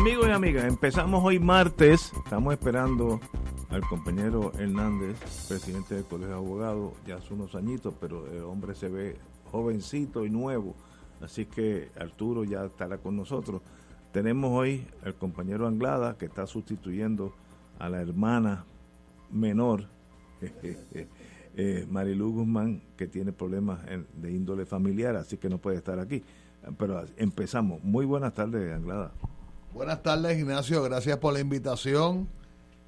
Amigos y amigas, empezamos hoy martes. Estamos esperando al compañero Hernández, presidente del Colegio de Abogados, ya hace unos añitos, pero el hombre se ve jovencito y nuevo. Así que Arturo ya estará con nosotros. Tenemos hoy al compañero Anglada, que está sustituyendo a la hermana menor, eh, Marilu Guzmán, que tiene problemas de índole familiar, así que no puede estar aquí. Pero empezamos. Muy buenas tardes, Anglada. Buenas tardes, Ignacio. Gracias por la invitación.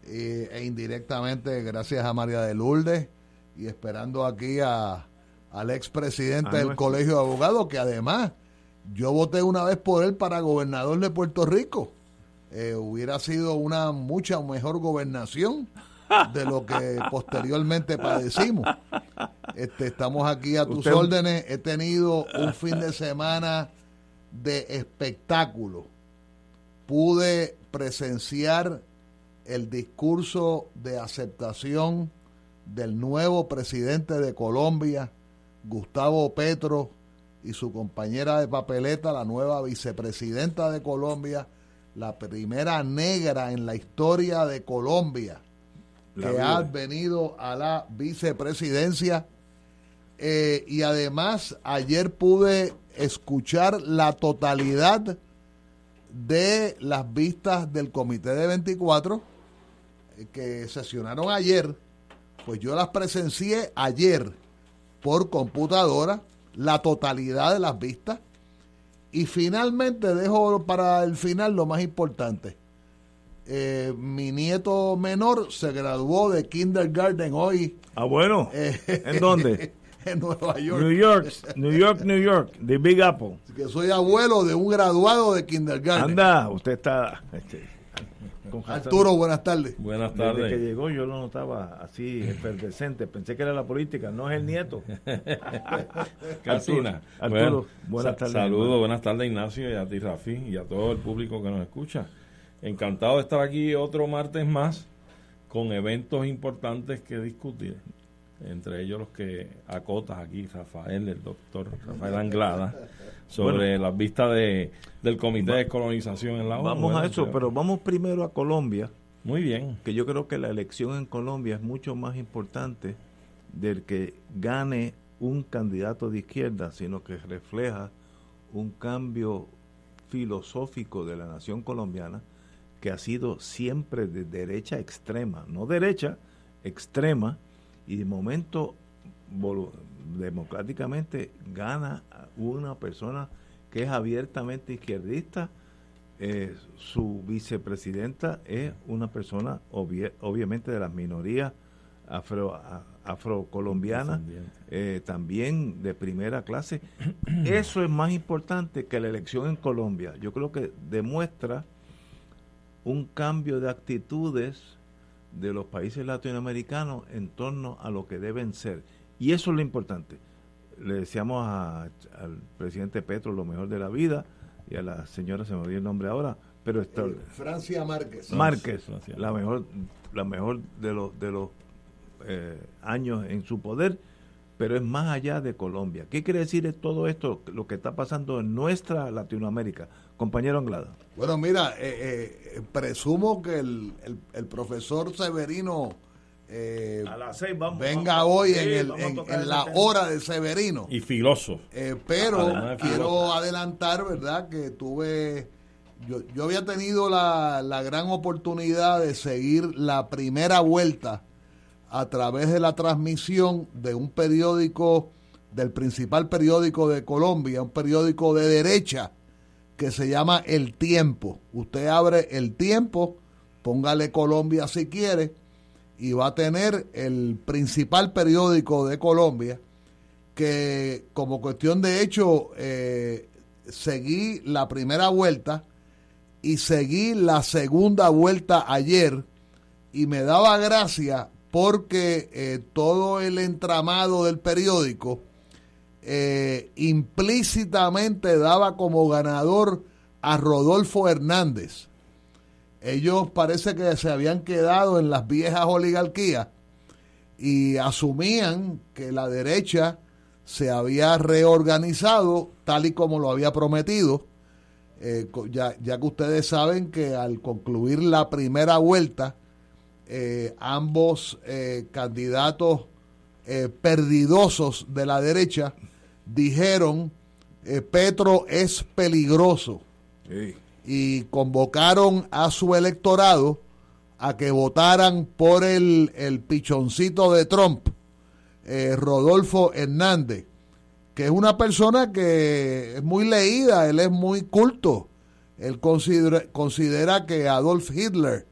Eh, e indirectamente, gracias a María de Lourdes. Y esperando aquí a, al expresidente del Colegio de Abogados, que además yo voté una vez por él para gobernador de Puerto Rico. Eh, hubiera sido una mucha mejor gobernación de lo que posteriormente padecimos. Este, estamos aquí a tus órdenes. He tenido un fin de semana de espectáculo pude presenciar el discurso de aceptación del nuevo presidente de Colombia, Gustavo Petro, y su compañera de papeleta, la nueva vicepresidenta de Colombia, la primera negra en la historia de Colombia que ha venido a la vicepresidencia. Eh, y además, ayer pude escuchar la totalidad de las vistas del comité de 24 eh, que sesionaron ayer, pues yo las presencié ayer por computadora, la totalidad de las vistas. Y finalmente dejo para el final lo más importante. Eh, mi nieto menor se graduó de kindergarten hoy. Ah, bueno. Eh, ¿En dónde? en Nueva York. New York, New York, New York, de Big Apple. Que soy abuelo de un graduado de kindergarten. Anda, usted está... Este, Arturo, buenas tardes. Buenas tardes. Desde que llegó yo lo notaba así, efervescente. Pensé que era la política, no es el nieto. Arturo, Arturo buenas tardes. Saludos, buenas tardes Ignacio y a ti Rafi y a todo el público que nos escucha. Encantado de estar aquí otro martes más con eventos importantes que discutir entre ellos los que acotas aquí, Rafael, el doctor Rafael Anglada, sobre las vistas de, del Comité de Colonización en la ONU. Vamos a eso, pero vamos primero a Colombia. Muy bien. Que yo creo que la elección en Colombia es mucho más importante del que gane un candidato de izquierda, sino que refleja un cambio filosófico de la nación colombiana que ha sido siempre de derecha extrema, no derecha, extrema, y de momento democráticamente gana una persona que es abiertamente izquierdista. Eh, su vicepresidenta es una persona obviamente de las minorías afro, afrocolombianas, eh, también de primera clase. Eso es más importante que la elección en Colombia. Yo creo que demuestra un cambio de actitudes de los países latinoamericanos en torno a lo que deben ser. Y eso es lo importante. Le deseamos al presidente Petro lo mejor de la vida y a la señora, se me olvidó el nombre ahora, pero está, eh, Francia Márquez. Márquez, la mejor, la mejor de los, de los eh, años en su poder, pero es más allá de Colombia. ¿Qué quiere decir todo esto, lo que está pasando en nuestra Latinoamérica? Compañero Anglada. Bueno, mira, eh, eh, presumo que el, profesor Severino eh, a las seis vamos, venga hoy en, la hora de Severino. Y filoso. Eh, pero quiero adelantar, ¿verdad? Que tuve, yo, yo había tenido la, la gran oportunidad de seguir la primera vuelta a través de la transmisión de un periódico, del principal periódico de Colombia, un periódico de derecha que se llama El Tiempo. Usted abre El Tiempo, póngale Colombia si quiere, y va a tener el principal periódico de Colombia, que como cuestión de hecho eh, seguí la primera vuelta y seguí la segunda vuelta ayer y me daba gracia porque eh, todo el entramado del periódico eh, implícitamente daba como ganador a Rodolfo Hernández. Ellos parece que se habían quedado en las viejas oligarquías y asumían que la derecha se había reorganizado tal y como lo había prometido, eh, ya, ya, que ustedes saben que al concluir la primera vuelta, eh, ambos eh, candidatos perdidosos de la derecha dijeron, Petro es peligroso y convocaron a su electorado a que votaran por el, el pichoncito de Trump, eh, Rodolfo Hernández, que es una persona que es muy leída, él es muy culto. Él considera, considera que Adolf Hitler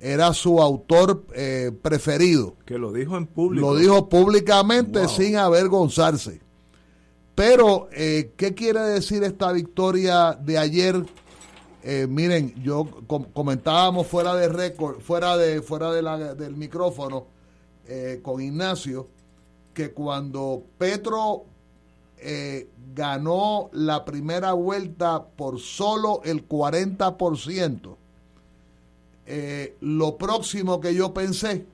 era su autor eh, preferido. Que lo dijo en público. Lo dijo públicamente sin avergonzarse. Pero, eh, ¿qué quiere decir esta victoria de ayer eh, miren, yo comentábamos fuera de récord, fuera de fuera de la, del micrófono con Ignacio que cuando Petro eh, ganó la primera vuelta por solo el 40%, lo próximo que yo pensé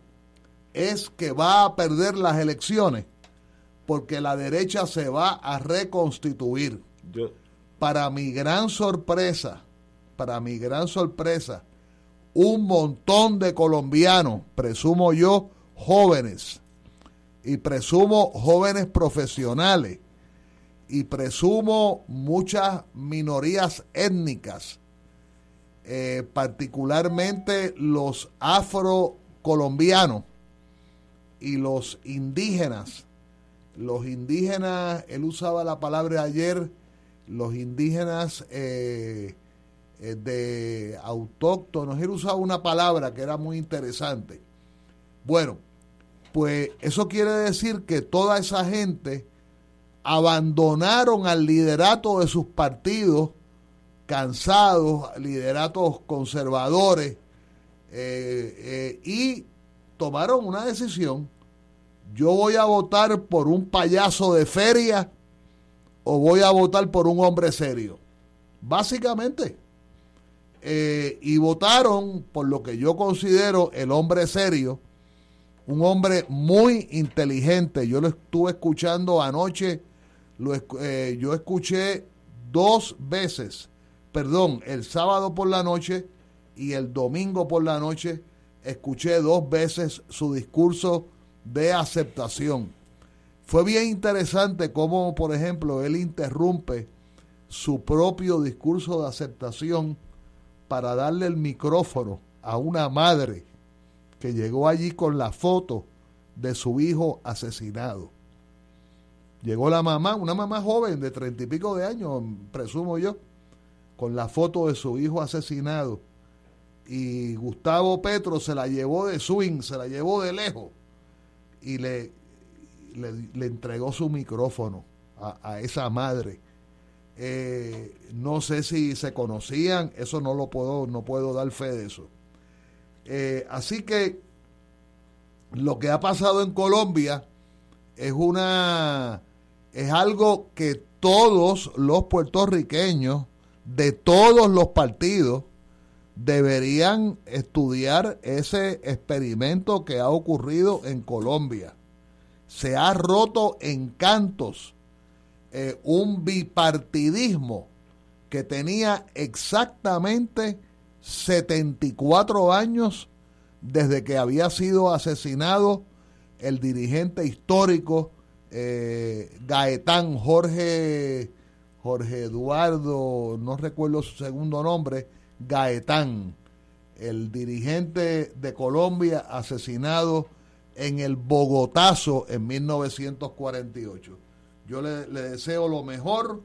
es que va a perder las elecciones porque la derecha se va a reconstituir. Para mi gran sorpresa, para mi gran sorpresa, un montón de colombianos, presumo yo, jóvenes, y presumo jóvenes profesionales, y presumo muchas minorías étnicas, eh, particularmente los afrocolombianos y los indígenas. Los indígenas, él usaba la palabra ayer, los indígenas eh, eh, de autóctonos. Él usaba una palabra que era muy interesante. Bueno, pues eso quiere decir que toda esa gente abandonaron al liderato de sus partidos, cansados, lideratos conservadores, eh, eh, y tomaron una decisión. Yo voy a votar por un payaso de feria o voy a votar por un hombre serio. Básicamente. Eh, y votaron por lo que yo considero el hombre serio, un hombre muy inteligente. Yo lo estuve escuchando anoche, lo, yo escuché dos veces, perdón, el sábado por la noche y el domingo por la noche, escuché dos veces su discurso de aceptación. Fue bien interesante cómo, por ejemplo, él interrumpe su propio discurso de aceptación para darle el micrófono a una madre que llegó allí con la foto de su hijo asesinado. Llegó la mamá, una mamá joven de treinta y pico de años, presumo yo, con la foto de su hijo asesinado. Y Gustavo Petro se la llevó de swing, se la llevó de lejos y le, le, entregó su micrófono a, esa madre eh, no sé si se conocían, eso no lo puedo, no puedo dar fe de eso. Eh, así que lo que ha pasado en Colombia es una es algo que todos los puertorriqueños de todos los partidos deberían estudiar ese experimento que ha ocurrido en Colombia. Se ha roto en cantos eh, un bipartidismo que tenía exactamente 74 años desde que había sido asesinado el dirigente histórico eh, Gaetán Jorge, Jorge Eduardo, no recuerdo su segundo nombre, Gaetán, el dirigente de Colombia asesinado en el Bogotazo en 1948. Yo le, deseo lo mejor.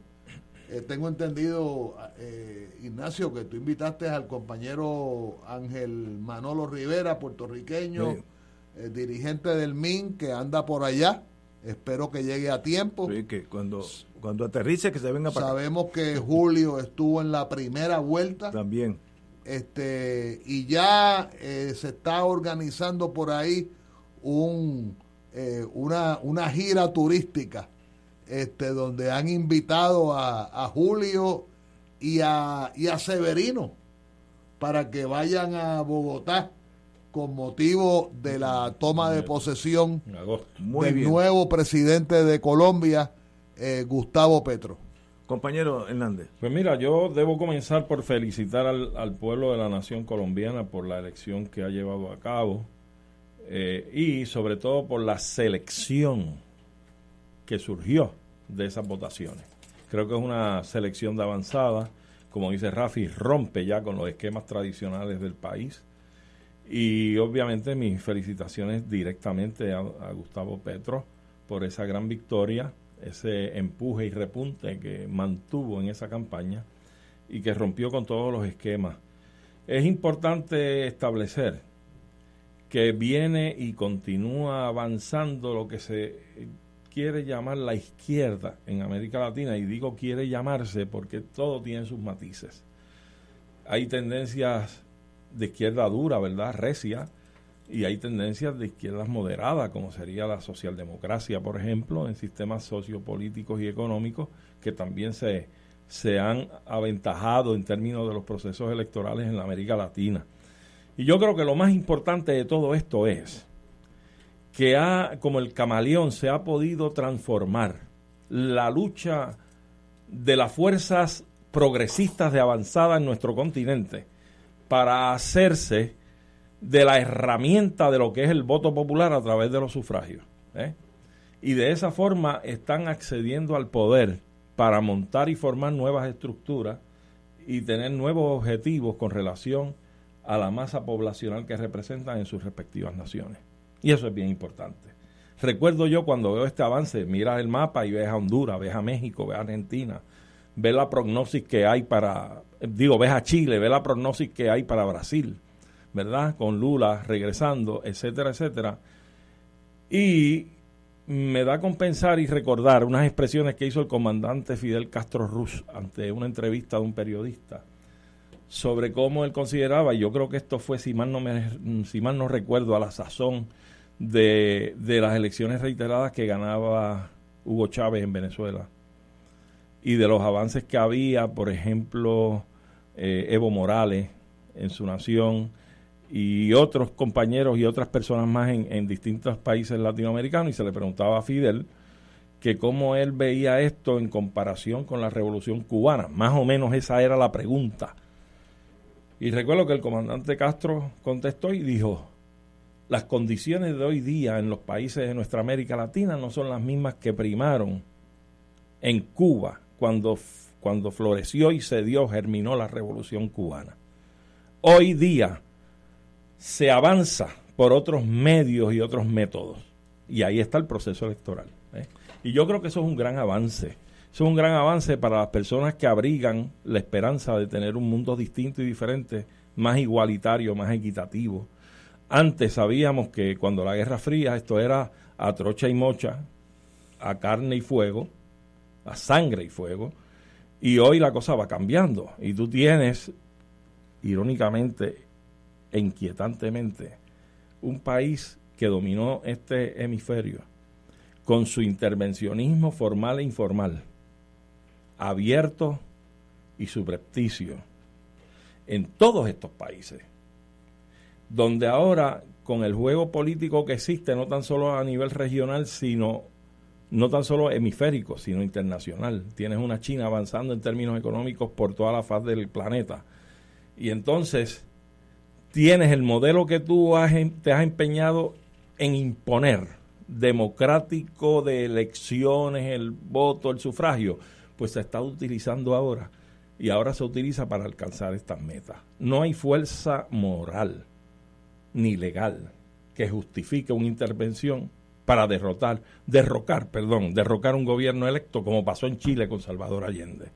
Eh, tengo entendido, eh, Ignacio, que tú invitaste al compañero Ángel Manolo Rivera, puertorriqueño, eh, dirigente del MIN, que anda por allá. Espero que llegue a tiempo. Sí, que cuando, cuando aterrice, que se venga para Sabemos que Julio estuvo en la primera vuelta. También. Este, y ya se está organizando por ahí un, una, una gira turística este, donde han invitado a, Julio y a, y a Severino para que vayan a Bogotá con motivo de la toma de posesión del nuevo presidente de Colombia, eh, Gustavo Petro. Compañero Hernández. Pues mira, yo debo comenzar por felicitar al, al, pueblo de la nación colombiana por la elección que ha llevado a cabo eh, y sobre todo por la selección que surgió de esas votaciones. Creo que es una selección de avanzada, como dice Rafi, rompe ya con los esquemas tradicionales del país. Y obviamente mis felicitaciones directamente a, Gustavo Petro por esa gran victoria, ese empuje y repunte que mantuvo en esa campaña y que rompió con todos los esquemas. Es importante establecer que viene y continúa avanzando lo que se quiere llamar la izquierda en América Latina, y digo quiere llamarse porque todo tiene sus matices. Hay tendencias de izquierda dura, ¿verdad? Recia, y hay tendencias de izquierdas moderadas, como sería la socialdemocracia, por ejemplo, en sistemas sociopolíticos y económicos que también se, se han aventajado en términos de los procesos electorales en la América Latina. Y yo creo que lo más importante de todo esto es que ha, como el camaleón, se ha podido transformar la lucha de las fuerzas progresistas de avanzada en nuestro continente para hacerse de la herramienta de lo que es el voto popular a través de los sufragios. ¿eh? Y de esa forma están accediendo al poder para montar y formar nuevas estructuras y tener nuevos objetivos con relación a la masa poblacional que representan en sus respectivas naciones. Y eso es bien importante. Recuerdo yo cuando veo este avance, miras el mapa y ves a Honduras, ves a México, ves a Argentina, ves la prognosis que hay para, digo, ves a Chile, ves la prognosis que hay para Brasil, ¿verdad? Con Lula regresando, etcétera, etcétera. Y me da con pensar y recordar unas expresiones que hizo el comandante Fidel Castro Ruz ante una entrevista de un periodista sobre cómo él consideraba, y yo creo que esto fue, si mal no, me, si mal no recuerdo, a la sazón, de, las elecciones reiteradas que ganaba Hugo Chávez en Venezuela y de los avances que había, por ejemplo, eh, Evo Morales en su nación y otros compañeros y otras personas más en, distintos países latinoamericanos y se le preguntaba a Fidel que cómo él veía esto en comparación con la revolución cubana. Más o menos esa era la pregunta. Y recuerdo que el comandante Castro contestó y dijo, las condiciones de hoy día en los países de nuestra América Latina no son las mismas que primaron en Cuba cuando, cuando floreció y se dio, germinó la revolución cubana. Hoy día se avanza por otros medios y otros métodos. Y ahí está el proceso electoral. ¿eh? Y yo creo que eso es un gran avance. Eso es un gran avance para las personas que abrigan la esperanza de tener un mundo distinto y diferente, más igualitario, más equitativo, antes sabíamos que cuando la Guerra Fría esto era a trocha y mocha, a carne y fuego, a sangre y fuego, y hoy la cosa va cambiando. Y tú tienes, irónicamente e inquietantemente, un país que dominó este hemisferio con su intervencionismo formal e informal, abierto y subrepticio en todos estos países donde ahora con el juego político que existe, no tan solo a nivel regional, sino no tan solo hemisférico, sino internacional. Tienes una China avanzando en términos económicos por toda la faz del planeta. Y entonces tienes el modelo que tú has, em, te has empeñado en imponer, democrático de elecciones, el voto, el sufragio, pues se está utilizando ahora y ahora se utiliza para alcanzar estas metas. No hay fuerza moral ni legal que justifique una intervención para derrotar, derrocar, perdón, derrocar un gobierno electo como pasó en Chile con Salvador Allende.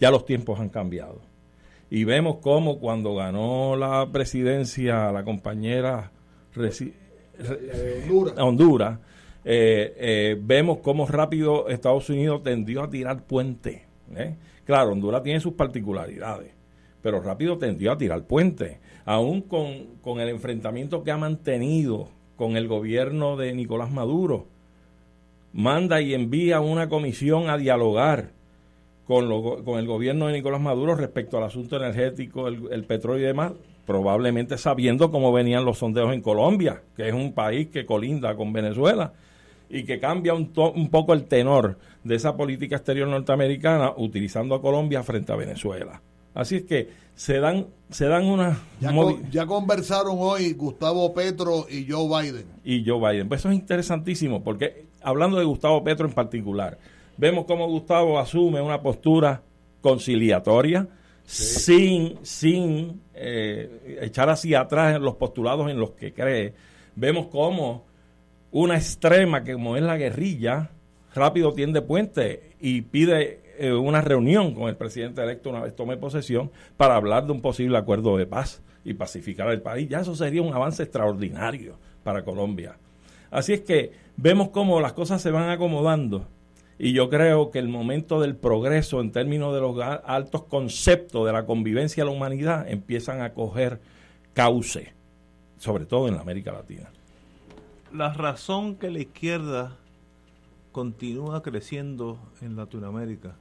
Ya los tiempos han cambiado. Y vemos cómo cuando ganó la presidencia la compañera Honduras, eh, eh, vemos cómo rápido Estados Unidos tendió a tirar puente. ¿eh? Claro, Honduras tiene sus particularidades, pero rápido tendió a tirar puente. Aún con, con el enfrentamiento que ha mantenido con el gobierno de Nicolás Maduro, manda y envía una comisión a dialogar con, con el gobierno de Nicolás Maduro respecto al asunto energético, el, petróleo y demás, probablemente sabiendo cómo venían los sondeos en Colombia, que es un país que colinda con Venezuela y que cambia un, un poco el tenor de esa política exterior norteamericana utilizando a Colombia frente a Venezuela. Así es que se dan, se dan unas... Ya, ya, conversaron hoy Gustavo Petro y Joe Biden. Y Joe Biden. Pues eso es interesantísimo, porque hablando de Gustavo Petro en particular, Vemos cómo Gustavo asume una postura conciliatoria, sin, sin eh, echar hacia atrás en los postulados en los que cree. Vemos cómo una extrema, que como es la guerrilla, rápido tiende puente y pide eh, una reunión con el presidente electo una vez tome posesión para hablar de un posible acuerdo de paz y pacificar el país. Ya eso sería un avance extraordinario para Colombia. Así es que vemos cómo las cosas se van acomodando y yo creo que el momento del progreso en términos de los altos conceptos de la convivencia de la humanidad empiezan a coger cauce, sobre todo en la América Latina. La razón que la izquierda continúa creciendo en Latinoamérica,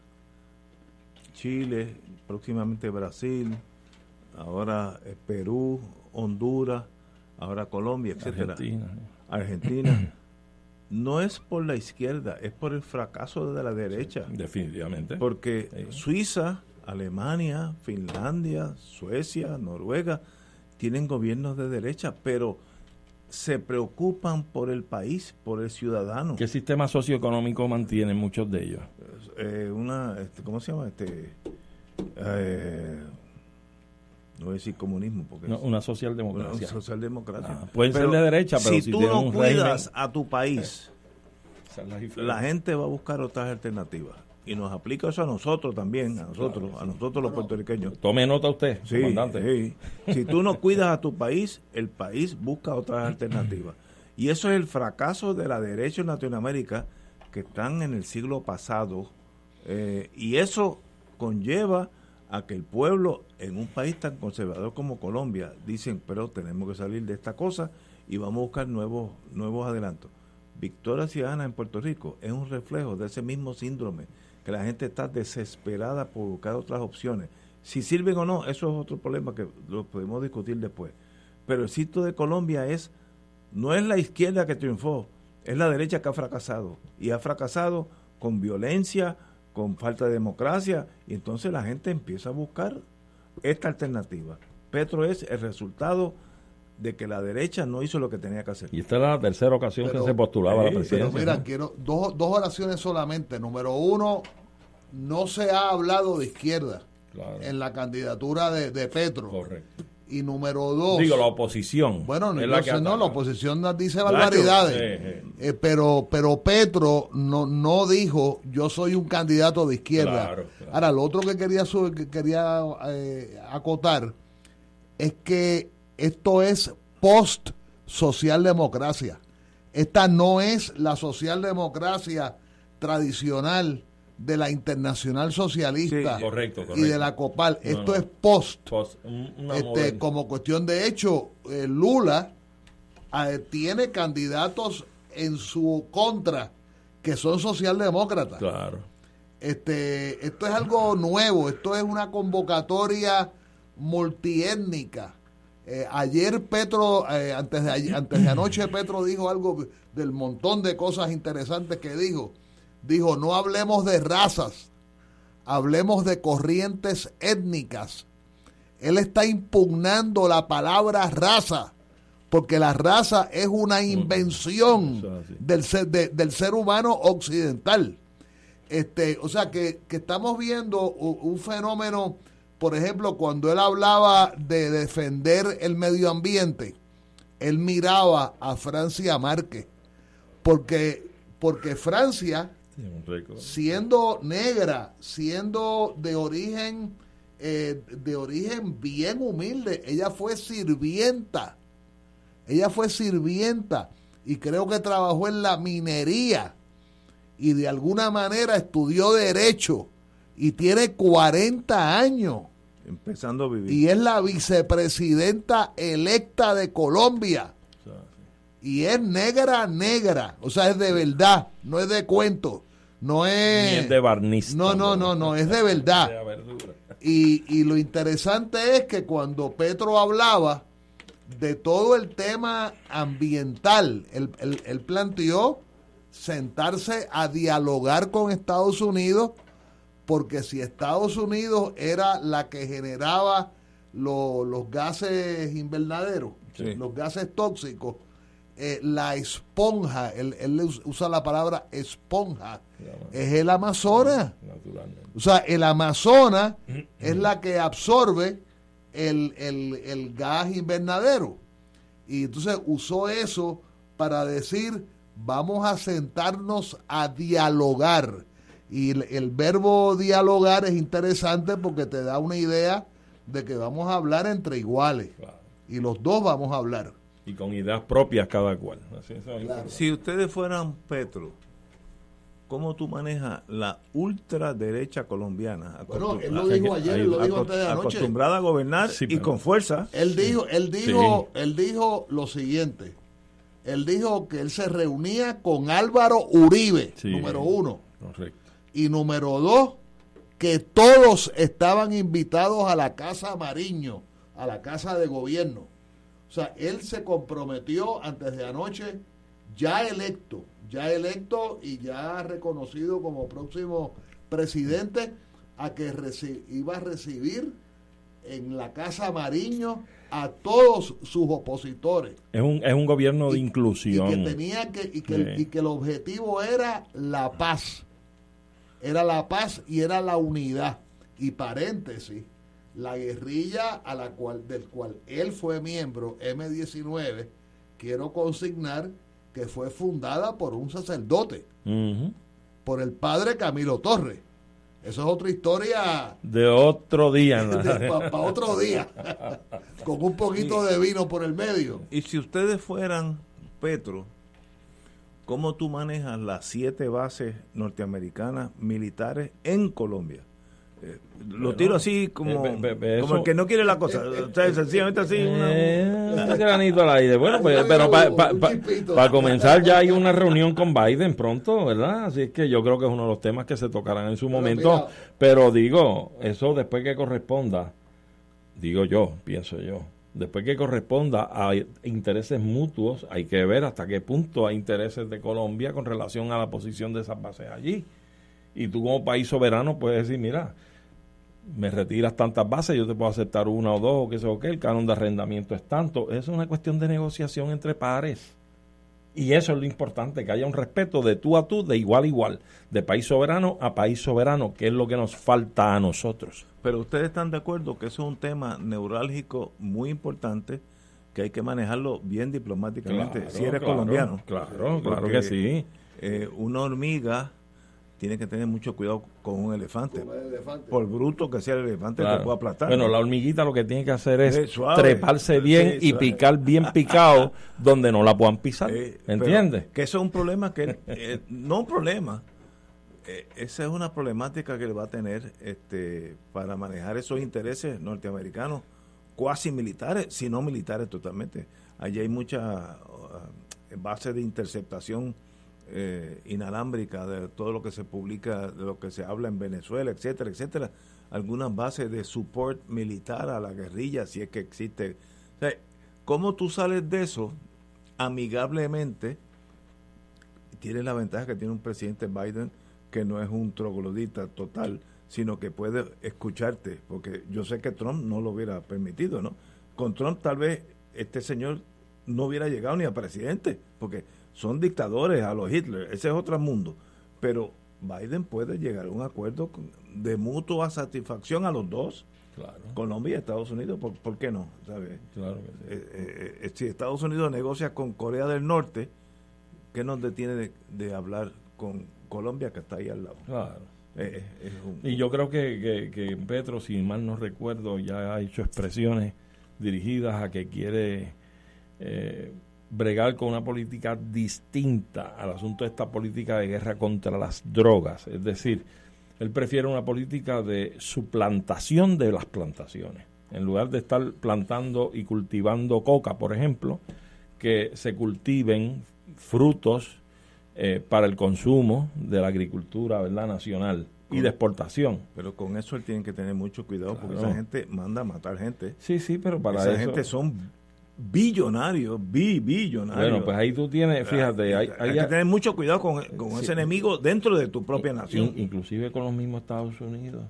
Chile, próximamente Brasil, ahora eh, Perú, Honduras, ahora Colombia, etcétera. Argentina. Argentina no es por la izquierda, es por el fracaso de la derecha. Definitivamente. Porque Suiza, Alemania, Finlandia, Suecia, Noruega, tienen gobiernos de derecha, pero se preocupan por el país, por el ciudadano. ¿Qué sistema socioeconómico mantienen muchos de ellos? Eh, una, este, ¿cómo se llama? Este, eh, no voy a decir comunismo porque una socialdemocracia. una socialdemocracia. Ah, pueden ser de derecha pero si, tú no cuidas a tu país la, gente va a buscar otras alternativas. Y nos aplica eso a nosotros también a nosotros a nosotros los puertorriqueños. Tome nota usted sí, comandante. si tú no cuidas a tu país el país busca otras alternativas. Y eso es el fracaso de la derecha en Latinoamérica que están en el siglo pasado. Eh, y eso conlleva a que el pueblo en un país tan conservador como Colombia dicen, pero tenemos que salir de esta cosa y vamos a buscar nuevos, nuevos adelantos. Victoria Ciudadana en Puerto Rico es un reflejo de ese mismo síndrome, que la gente está desesperada por buscar otras opciones. Si sirven o no, eso es otro problema que lo podemos discutir después. Pero el sitio de Colombia es, no es la izquierda que triunfó, es la derecha que ha fracasado. Y ha fracasado con violencia, con falta de democracia, y entonces la gente empieza a buscar esta alternativa. Petro es el resultado de que la derecha no hizo lo que tenía que hacer. Y esta era la tercera ocasión que se postulaba la presidencia. Pero mira, quiero dos, dos oraciones solamente. Número uno, no se ha hablado de izquierda en la candidatura de, de Petro. Correcto. Y número dos. Digo, la oposición. Bueno, no, la, no, la oposición dice barbaridades. Eh, pero, pero Petro no, no dijo, yo soy un candidato de izquierda. Ahora, lo otro que quería, que quería eh, acotar es que esto es post socialdemocracia. Esta no es la socialdemocracia tradicional de la Internacional Socialista y de la COPAL. Esto es post. este, como cuestión de hecho, eh, Lula eh, tiene candidatos en su contra que son socialdemócratas. Claro. Este, esto es algo nuevo, esto es una convocatoria multiétnica. Eh, ayer Petro, antes, de, antes de anoche Petro dijo algo del montón de cosas interesantes que dijo dijo, no hablemos de razas, hablemos de corrientes étnicas. él está impugnando la palabra raza, porque la raza es una invención del ser, del ser humano occidental. Este, o sea que, estamos viendo un fenómeno, por ejemplo, cuando él hablaba de defender el medio ambiente, él miraba a Francia Márquez, porque, porque Francia, siendo negra, siendo de origen, eh, de origen bien humilde, ella fue sirvienta, ella fue sirvienta y creo que trabajó en la minería y de alguna manera estudió derecho y tiene 40 años. Empezando a vivir. Y es la vicepresidenta electa de Colombia. Y es negra, negra. O sea, es de verdad, no es de cuento. No es. Ni es de barniz. No, no, no, no, es de verdad. Y, y lo interesante es que cuando Petro hablaba de todo el tema ambiental, él, él planteó sentarse a dialogar con Estados Unidos, porque si Estados Unidos era la que generaba los gases invernaderos, los gases tóxicos, eh, la esponja, él, usa la palabra esponja, es el Amazonas. O sea, el Amazonas es la que absorbe el, el gas invernadero. Y entonces usó eso para decir vamos a sentarnos a dialogar. Y el, verbo dialogar es interesante porque te da una idea de que vamos a hablar entre iguales. Y los dos vamos a hablar. Y con ideas propias cada cual. Si ustedes fueran Petro, ¿cómo tú manejas la ultraderecha colombiana? Bueno, él lo dijo ayer, lo dijo antes de anoche. Acostumbrada a gobernar y con fuerza. Él dijo, él dijo, él dijo lo siguiente él dijo que él se reunía con Álvaro Uribe, número uno. Correcto. Y número dos, que todos estaban invitados a la Casa Mariño, a la Casa de Gobierno. O sea, él se comprometió antes de anoche, ya electo, ya electo y ya reconocido como próximo presidente, a que iba a recibir en la Casa Mariño a todos sus opositores. Es un, es un gobierno de inclusión. Y que tenía que, y que, y que el objetivo era la paz. Era la paz y era la unidad. Y paréntesis, la guerrilla a la cual, del cual él fue miembro, M19, quiero consignar que fue fundada por un sacerdote, por el padre Camilo Torres. Eso es otra historia. De otro día. Para otro día. Con un poquito de vino por el medio. Y si ustedes fueran Petro, ¿cómo tú manejas las siete bases norteamericanas militares en Colombia? Eh, lo tiro así como, como el que no quiere la cosa. sencillamente así. Una, granito al aire. Bueno, pues, pero para comenzar ya hay una reunión con Biden pronto, ¿verdad? Así es que yo creo que es uno de los temas que se tocarán en su momento. pero digo, eso después que corresponda, digo yo, pienso yo, después que corresponda a intereses mutuos, hay que ver hasta qué punto hay intereses de Colombia con relación a la posición de esas bases allí. Y tú como país soberano puedes decir, mira, me retiras tantas bases, yo te puedo aceptar una o dos, o qué sé yo qué, el canon de arrendamiento es tanto. Es una cuestión de negociación entre pares. Y eso es lo importante, que haya un respeto de tú a tú, de igual a igual, de país soberano a país soberano, que es lo que nos falta a nosotros. Pero ustedes están de acuerdo que eso es un tema neurálgico muy importante, que hay que manejarlo bien diplomáticamente, si eres colombiano. Claro, claro que sí. Eh, una hormiga tiene que tener mucho cuidado con un elefante. Por bruto que sea el elefante, te puede aplastar. Bueno, la hormiguita lo que tiene que hacer es treparse bien y picar bien picado donde no la puedan pisar. Eh, ¿Entiendes? Que eso es un problema que, eh, no un problema, eh, esa es una problemática que le va a tener este para manejar esos intereses norteamericanos, cuasi militares, si no militares totalmente. Allí hay muchas uh, bases de interceptación eh, inalámbrica de todo lo que se publica, de lo que se habla en Venezuela, etcétera, etcétera. Algunas bases de support militar a la guerrilla, si es que existe. O sea, ¿Cómo tú sales de eso amigablemente? Tiene la ventaja que tiene un presidente Biden que no es un troglodita total, sino que puede escucharte, porque yo sé que Trump no lo hubiera permitido, ¿no? Con Trump tal vez este señor no hubiera llegado ni a presidente, porque son dictadores a los Hitler, ese es otro mundo, pero Biden puede llegar a un acuerdo de mutua satisfacción a los dos, Colombia y Estados Unidos, ¿por, qué no? Claro que eh, eh, eh, si Estados Unidos negocia con Corea del Norte, ¿qué nos detiene de, hablar con Colombia que está ahí al lado? Claro. y yo creo que, que, Petro, si mal no recuerdo, ya ha hecho expresiones dirigidas a que quiere bregar con una política distinta al asunto de esta política de guerra contra las drogas. Es decir, él prefiere una política de suplantación de las plantaciones. En lugar de estar plantando y cultivando coca, por ejemplo, que se cultiven frutos eh, para el consumo de la agricultura ¿verdad? nacional y de exportación. Pero con eso él tiene que tener mucho cuidado porque esa gente manda a matar gente. Sí, sí, pero para esa gente son billonario, bi, billonario. Bueno, pues ahí tú tienes, fíjate, hay, que tener mucho cuidado con, ese enemigo dentro de tu propia nación. inclusive con los mismos Estados Unidos,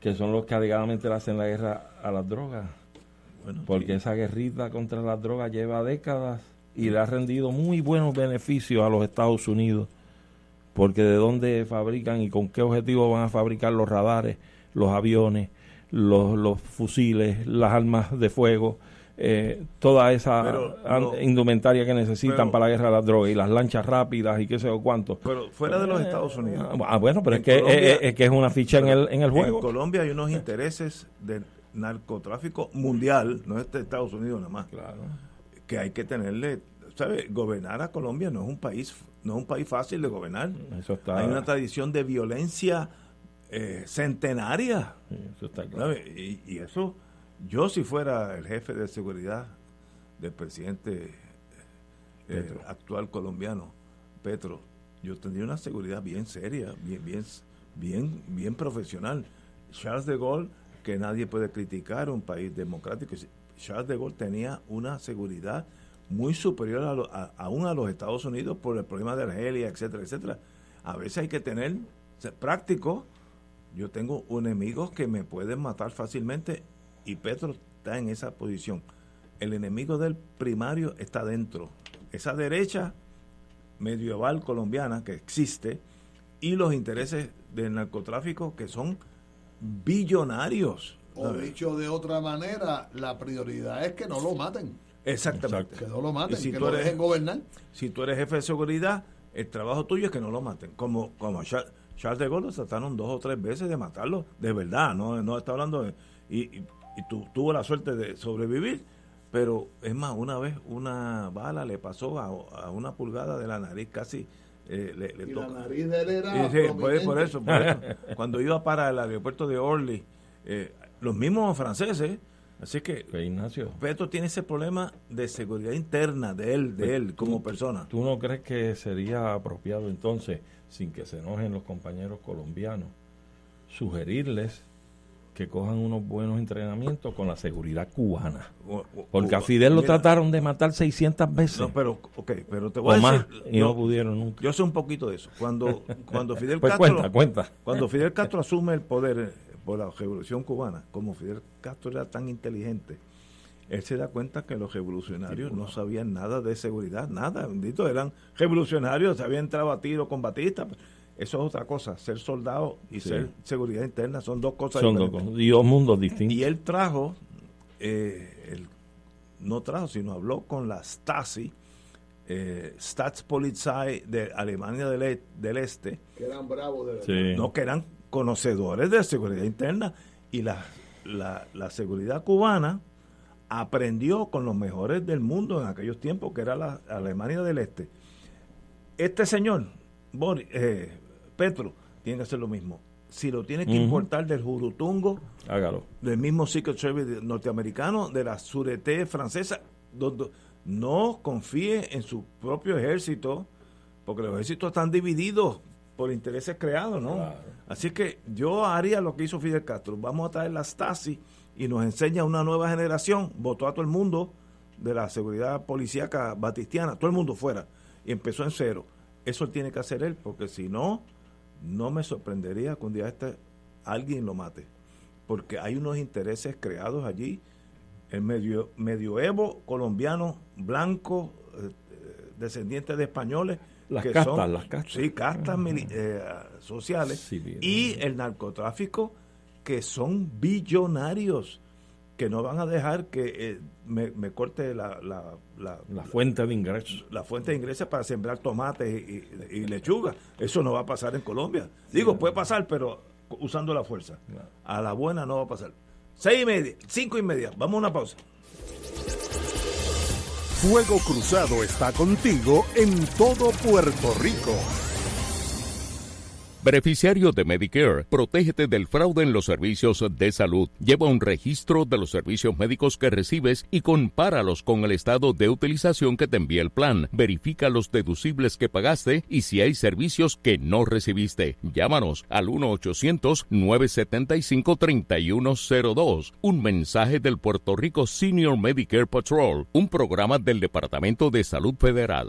que son los que alegadamente le hacen la guerra a las drogas. porque esa guerrita contra las drogas lleva décadas y le ha rendido muy buenos beneficios a los Estados Unidos, porque de dónde fabrican y con qué objetivo van a fabricar los radares, los aviones, los, los fusiles, las armas de fuego, eh, toda esa indumentaria que necesitan para la guerra de las drogas y las lanchas rápidas y qué sé yo cuánto. Pero fuera de los Estados Unidos. Ah, bueno, pero es que, es, que es una ficha en el, en el juego. En Colombia hay unos intereses de narcotráfico mundial, no es de Estados Unidos nada más. Claro. Que hay que tenerle, ¿sabes? Gobernar a Colombia no es un país no es un país fácil de gobernar. Eso está, hay una tradición de violencia eh, centenaria. eso está claro. Y, y eso yo si fuera el jefe de seguridad del presidente eh, actual colombiano, Petro, yo tendría una seguridad bien seria, bien, bien, bien, bien profesional. Charles de Gaulle, que nadie puede criticar, un país democrático, Charles de Gaulle tenía una seguridad muy superior a, aún a los Estados Unidos por el problema de Argelia, etcétera, etcétera. A veces hay que tener práctico. Yo tengo enemigos que me pueden matar fácilmente y Petro está en esa posición. El enemigo del primario está dentro. Esa derecha medieval colombiana que existe y los intereses del narcotráfico que son billonarios. O dicho de otra manera, la prioridad es que no lo maten. Exactamente. Que no lo maten, si que tú lo eres, dejen gobernar. Si tú eres jefe de seguridad, el trabajo tuyo es que no lo maten. Como, como Charles de Gaulle trataron dos o tres veces de matarlo, de verdad, no, no está hablando de... y y tu, tuvo la suerte de sobrevivir. Pero es más, una vez una bala le pasó a, una pulgada de la nariz casi. Eh, le, y la nariz de él era. Pues, por, eso, por eso. Cuando iba para el aeropuerto de Orly, eh, los mismos franceses. Así que pues, Ignacio. Petro tiene ese problema de seguridad interna de él, de pues, él como persona. ¿Tú no crees que sería apropiado entonces, sin que se enojen los compañeros colombianos, sugerirles que cojan unos buenos entrenamientos con la seguridad cubana. Porque a Fidel lo trataron de matar 600 veces. No, pero, okay, pero te voy a decir, y no, pudieron nunca. Yo sé un poquito de eso. Cuando, cuando Fidel pues Castro. Cuenta, cuenta. Cuando Fidel Castro asume el poder eh, por la revolución cubana, como Fidel Castro era tan inteligente, él se da cuenta que los revolucionarios no sabían nada de seguridad, nada, bendito, eran revolucionarios, se habían entrado a tiro con Batista eso es otra cosa. Ser soldado y ser seguridad interna son dos cosas son diferentes. Dos, dos mundos distintos. Y él trajo, eh, no trajo, sino habló con la Stasi, eh, Staatspolizei de Alemania del, e, del Este. Que eran bravos de verdad. No, que eran conocedores de seguridad interna. Y la, la, la seguridad cubana aprendió con los mejores del mundo en aquellos tiempos, que era la Alemania del Este. Este señor, Boris, eh, Petro tiene que hacer lo mismo. Si lo tiene que importar del Jurutungo, hágalo. Del mismo Secret Service norteamericano, de la Surete francesa, donde no confíe en su propio ejército, porque los ejércitos están divididos por intereses creados, ¿no? Así que yo haría lo que hizo Fidel Castro. Vamos a traer la Stasi y nos enseña una nueva generación. Votó a todo el mundo de la seguridad policíaca batistiana, todo el mundo fuera. Y empezó en cero. Eso tiene que hacer él, porque si no, no me sorprendería que un día este alguien lo mate, porque hay unos intereses creados allí, el medio, medioevo colombiano, blanco, eh, descendiente de españoles, las castas, las castas. Sí, castas eh, sociales. y el narcotráfico, que son billonarios, que no van a dejar que eh, me, corte la, la, la, fuente de ingresos. La fuente de ingresos para sembrar tomates y, lechuga. Eso no va a pasar en Colombia. Digo, puede pasar, pero usando la fuerza. A la buena no va a pasar. Seis y media, cinco y media. Vamos a una pausa. Fuego Cruzado está contigo en todo Puerto Rico. Beneficiario de Medicare, protégete del fraude en los servicios de salud. Lleva un registro de los servicios médicos que recibes y compáralos con el estado de utilización que te envía el plan. Verifica los deducibles que pagaste y si hay servicios que no recibiste. Llámanos al 1-800-975-3102. Un mensaje del Puerto Rico Senior Medicare Patrol, un programa del Departamento de Salud Federal.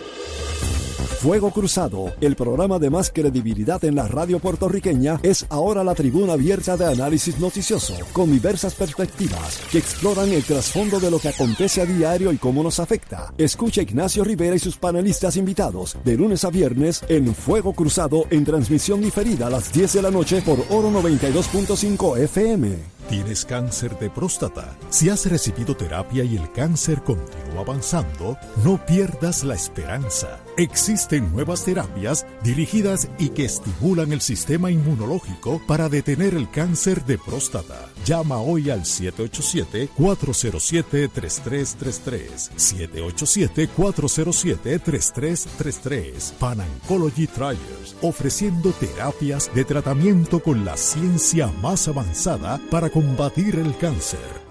Fuego Cruzado, el programa de más credibilidad en la radio puertorriqueña, es ahora la tribuna abierta de análisis noticioso, con diversas perspectivas que exploran el trasfondo de lo que acontece a diario y cómo nos afecta. Escucha Ignacio Rivera y sus panelistas invitados de lunes a viernes en Fuego Cruzado en transmisión diferida a las 10 de la noche por Oro 92.5 FM. ¿Tienes cáncer de próstata? Si has recibido terapia y el cáncer continúa avanzando, no pierdas la esperanza. Existen nuevas terapias dirigidas y que estimulan el sistema inmunológico para detener el cáncer de próstata. Llama hoy al 787-407-3333. 787-407-3333. Pan Oncology Trials, ofreciendo terapias de tratamiento con la ciencia más avanzada para combatir el cáncer.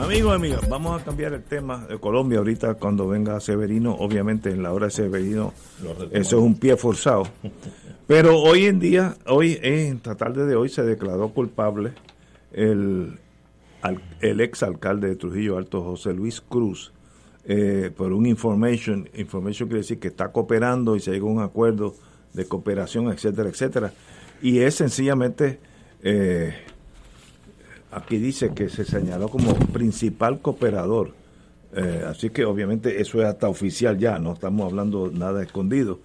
Amigos, amigas, vamos a cambiar el tema de Colombia ahorita cuando venga Severino. Obviamente en la hora de Severino eso es un pie forzado. Pero hoy en día, hoy en esta tarde de hoy se declaró culpable el, el ex alcalde de Trujillo Alto, José Luis Cruz, eh, por un information, information quiere decir que está cooperando y se llegó a un acuerdo de cooperación, etcétera, etcétera. Y es sencillamente, eh, aquí dice que se señaló como principal cooperador. Eh, así que obviamente eso es hasta oficial ya, no estamos hablando nada escondido.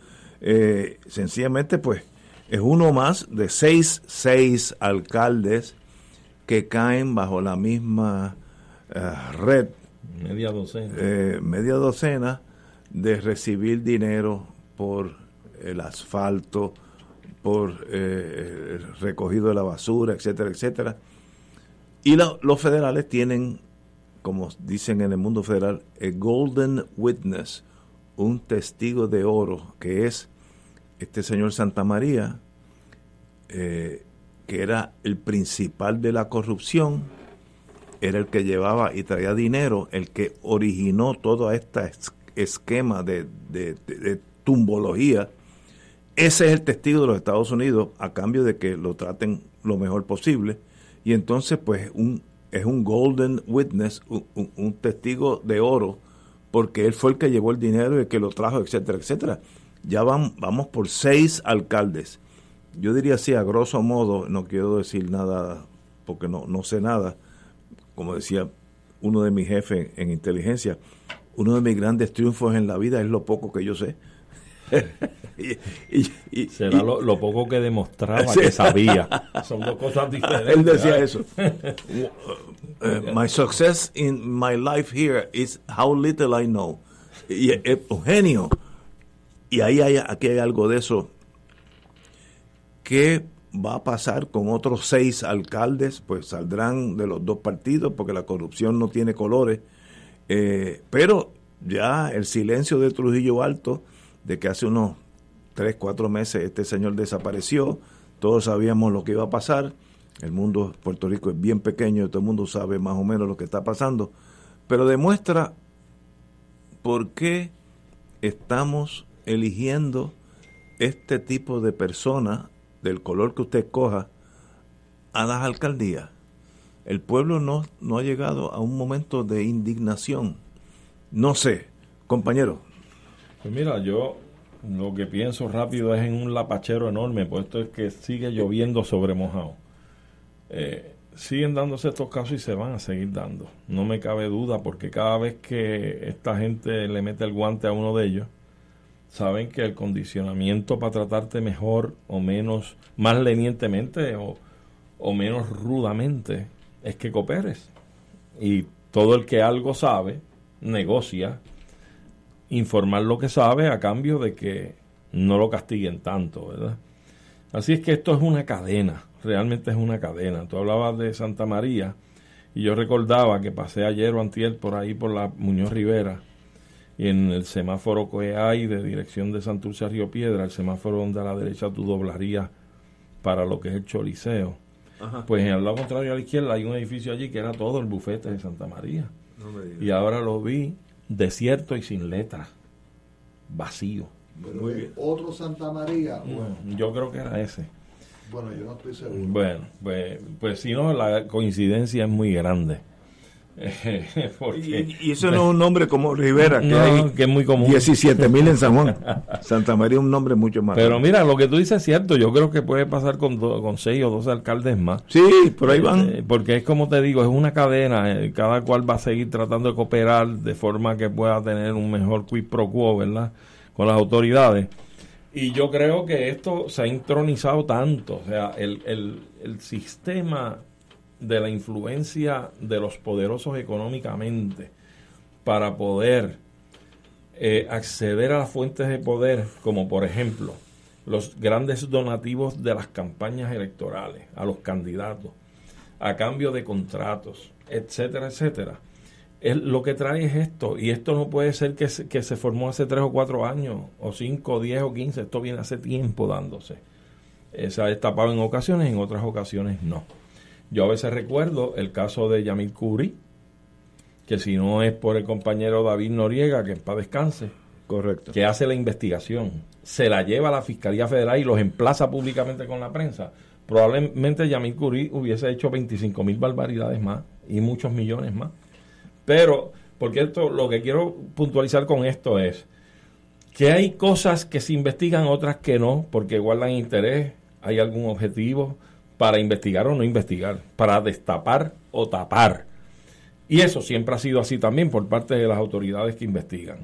sencillamente pues es uno más de seis, seis alcaldes que caen bajo la misma red Media docena. Eh, media docena de recibir dinero por el asfalto, por eh, el recogido de la basura, etcétera, etcétera. Y los federales tienen, como dicen en el mundo federal, el golden witness, un testigo de oro, que es este señor Santa María, eh, que era el principal de la corrupción era el que llevaba y traía dinero, el que originó todo este esquema de, tumbología. Ese es el testigo de los Estados Unidos a cambio de que lo traten lo mejor posible. Y entonces, pues, un, es un golden witness, un, testigo de oro, porque él fue el que llevó el dinero y el que lo trajo, etcétera, etcétera. Ya van, vamos por seis alcaldes. Yo diría así, a grosso modo, no quiero decir nada porque no, no sé nada, como decía uno de mis jefes en inteligencia, uno de mis grandes triunfos en la vida es lo poco que yo sé. Y, Será lo, poco que demostraba que sabía. Son dos cosas diferentes. Él decía eso. Uh, my success in my life here is how little I know. Y Eugenio, y ahí hay, aquí hay algo de eso. ¿Qué va a pasar con otros seis alcaldes? Pues saldrán de los dos partidos porque la corrupción no tiene colores. Eh, pero ya el silencio de Trujillo Alto, de que hace unos tres, cuatro meses este señor desapareció, todos sabíamos lo que iba a pasar, el mundo Puerto Rico es bien pequeño, todo el mundo sabe más o menos lo que está pasando, pero demuestra por qué estamos eligiendo este tipo de personas, del color que usted coja, a las alcaldías. El pueblo no, no ha llegado a un momento de indignación. No sé, compañero. Pues mira, yo lo que pienso rápido es en un lapachero enorme, puesto es que sigue lloviendo sobre mojado. Eh, siguen dándose estos casos y se van a seguir dando. No me cabe duda, porque cada vez que esta gente le mete el guante a uno de ellos, saben que el condicionamiento para tratarte mejor o menos, más lenientemente o, o menos rudamente, es que cooperes. Y todo el que algo sabe, negocia informar lo que sabe a cambio de que no lo castiguen tanto, ¿verdad? Así es que esto es una cadena, realmente es una cadena. Tú hablabas de Santa María y yo recordaba que pasé ayer o antier por ahí por la Muñoz Rivera y en el semáforo que hay de dirección de Santurce a Río Piedra, el semáforo donde a la derecha tú doblarías para lo que es el Choliseo. Pues en el lado contrario a la izquierda hay un edificio allí que era todo el bufete de Santa María. y ahora lo vi desierto y sin letras, vacío. ¿Otro Santa María? yo creo que era ese. Bueno, yo no estoy seguro. Bueno, pues, pues si no, la coincidencia es muy grande. y, eso no es un nombre como Rivera, que, hay que es muy común. 17 mil en San Juan. Santa María es un nombre mucho más. Pero mira, lo que tú dices es cierto. Yo creo que puede pasar con, con seis o dos alcaldes más. Sí, por ahí van. Eh, porque es como te digo, es una cadena. Eh, cada cual va a seguir tratando de cooperar de forma que pueda tener un mejor quid pro quo, ¿verdad? Con las autoridades. Y yo creo que esto se ha intronizado tanto. O sea, el, el, el sistema de la influencia de los poderosos económicamente para poder eh, acceder a las fuentes de poder, como por ejemplo los grandes donativos de las campañas electorales a los candidatos, a cambio de contratos, etcétera, etcétera. Es, lo que trae es esto, y esto no puede ser que se, que se formó hace tres o cuatro años, o cinco, diez o quince, esto viene hace tiempo dándose. Se ha destapado en ocasiones, en otras ocasiones no. Yo a veces recuerdo el caso de Yamil Curi, que si no es por el compañero David Noriega, que en paz descanse, correcto, que hace la investigación, se la lleva a la Fiscalía Federal y los emplaza públicamente con la prensa, probablemente Yamil Curi hubiese hecho 25 mil barbaridades más y muchos millones más. Pero, porque esto, lo que quiero puntualizar con esto es que hay cosas que se investigan, otras que no, porque guardan interés, hay algún objetivo, para investigar o no investigar, para destapar o tapar. Y eso siempre ha sido así también por parte de las autoridades que investigan.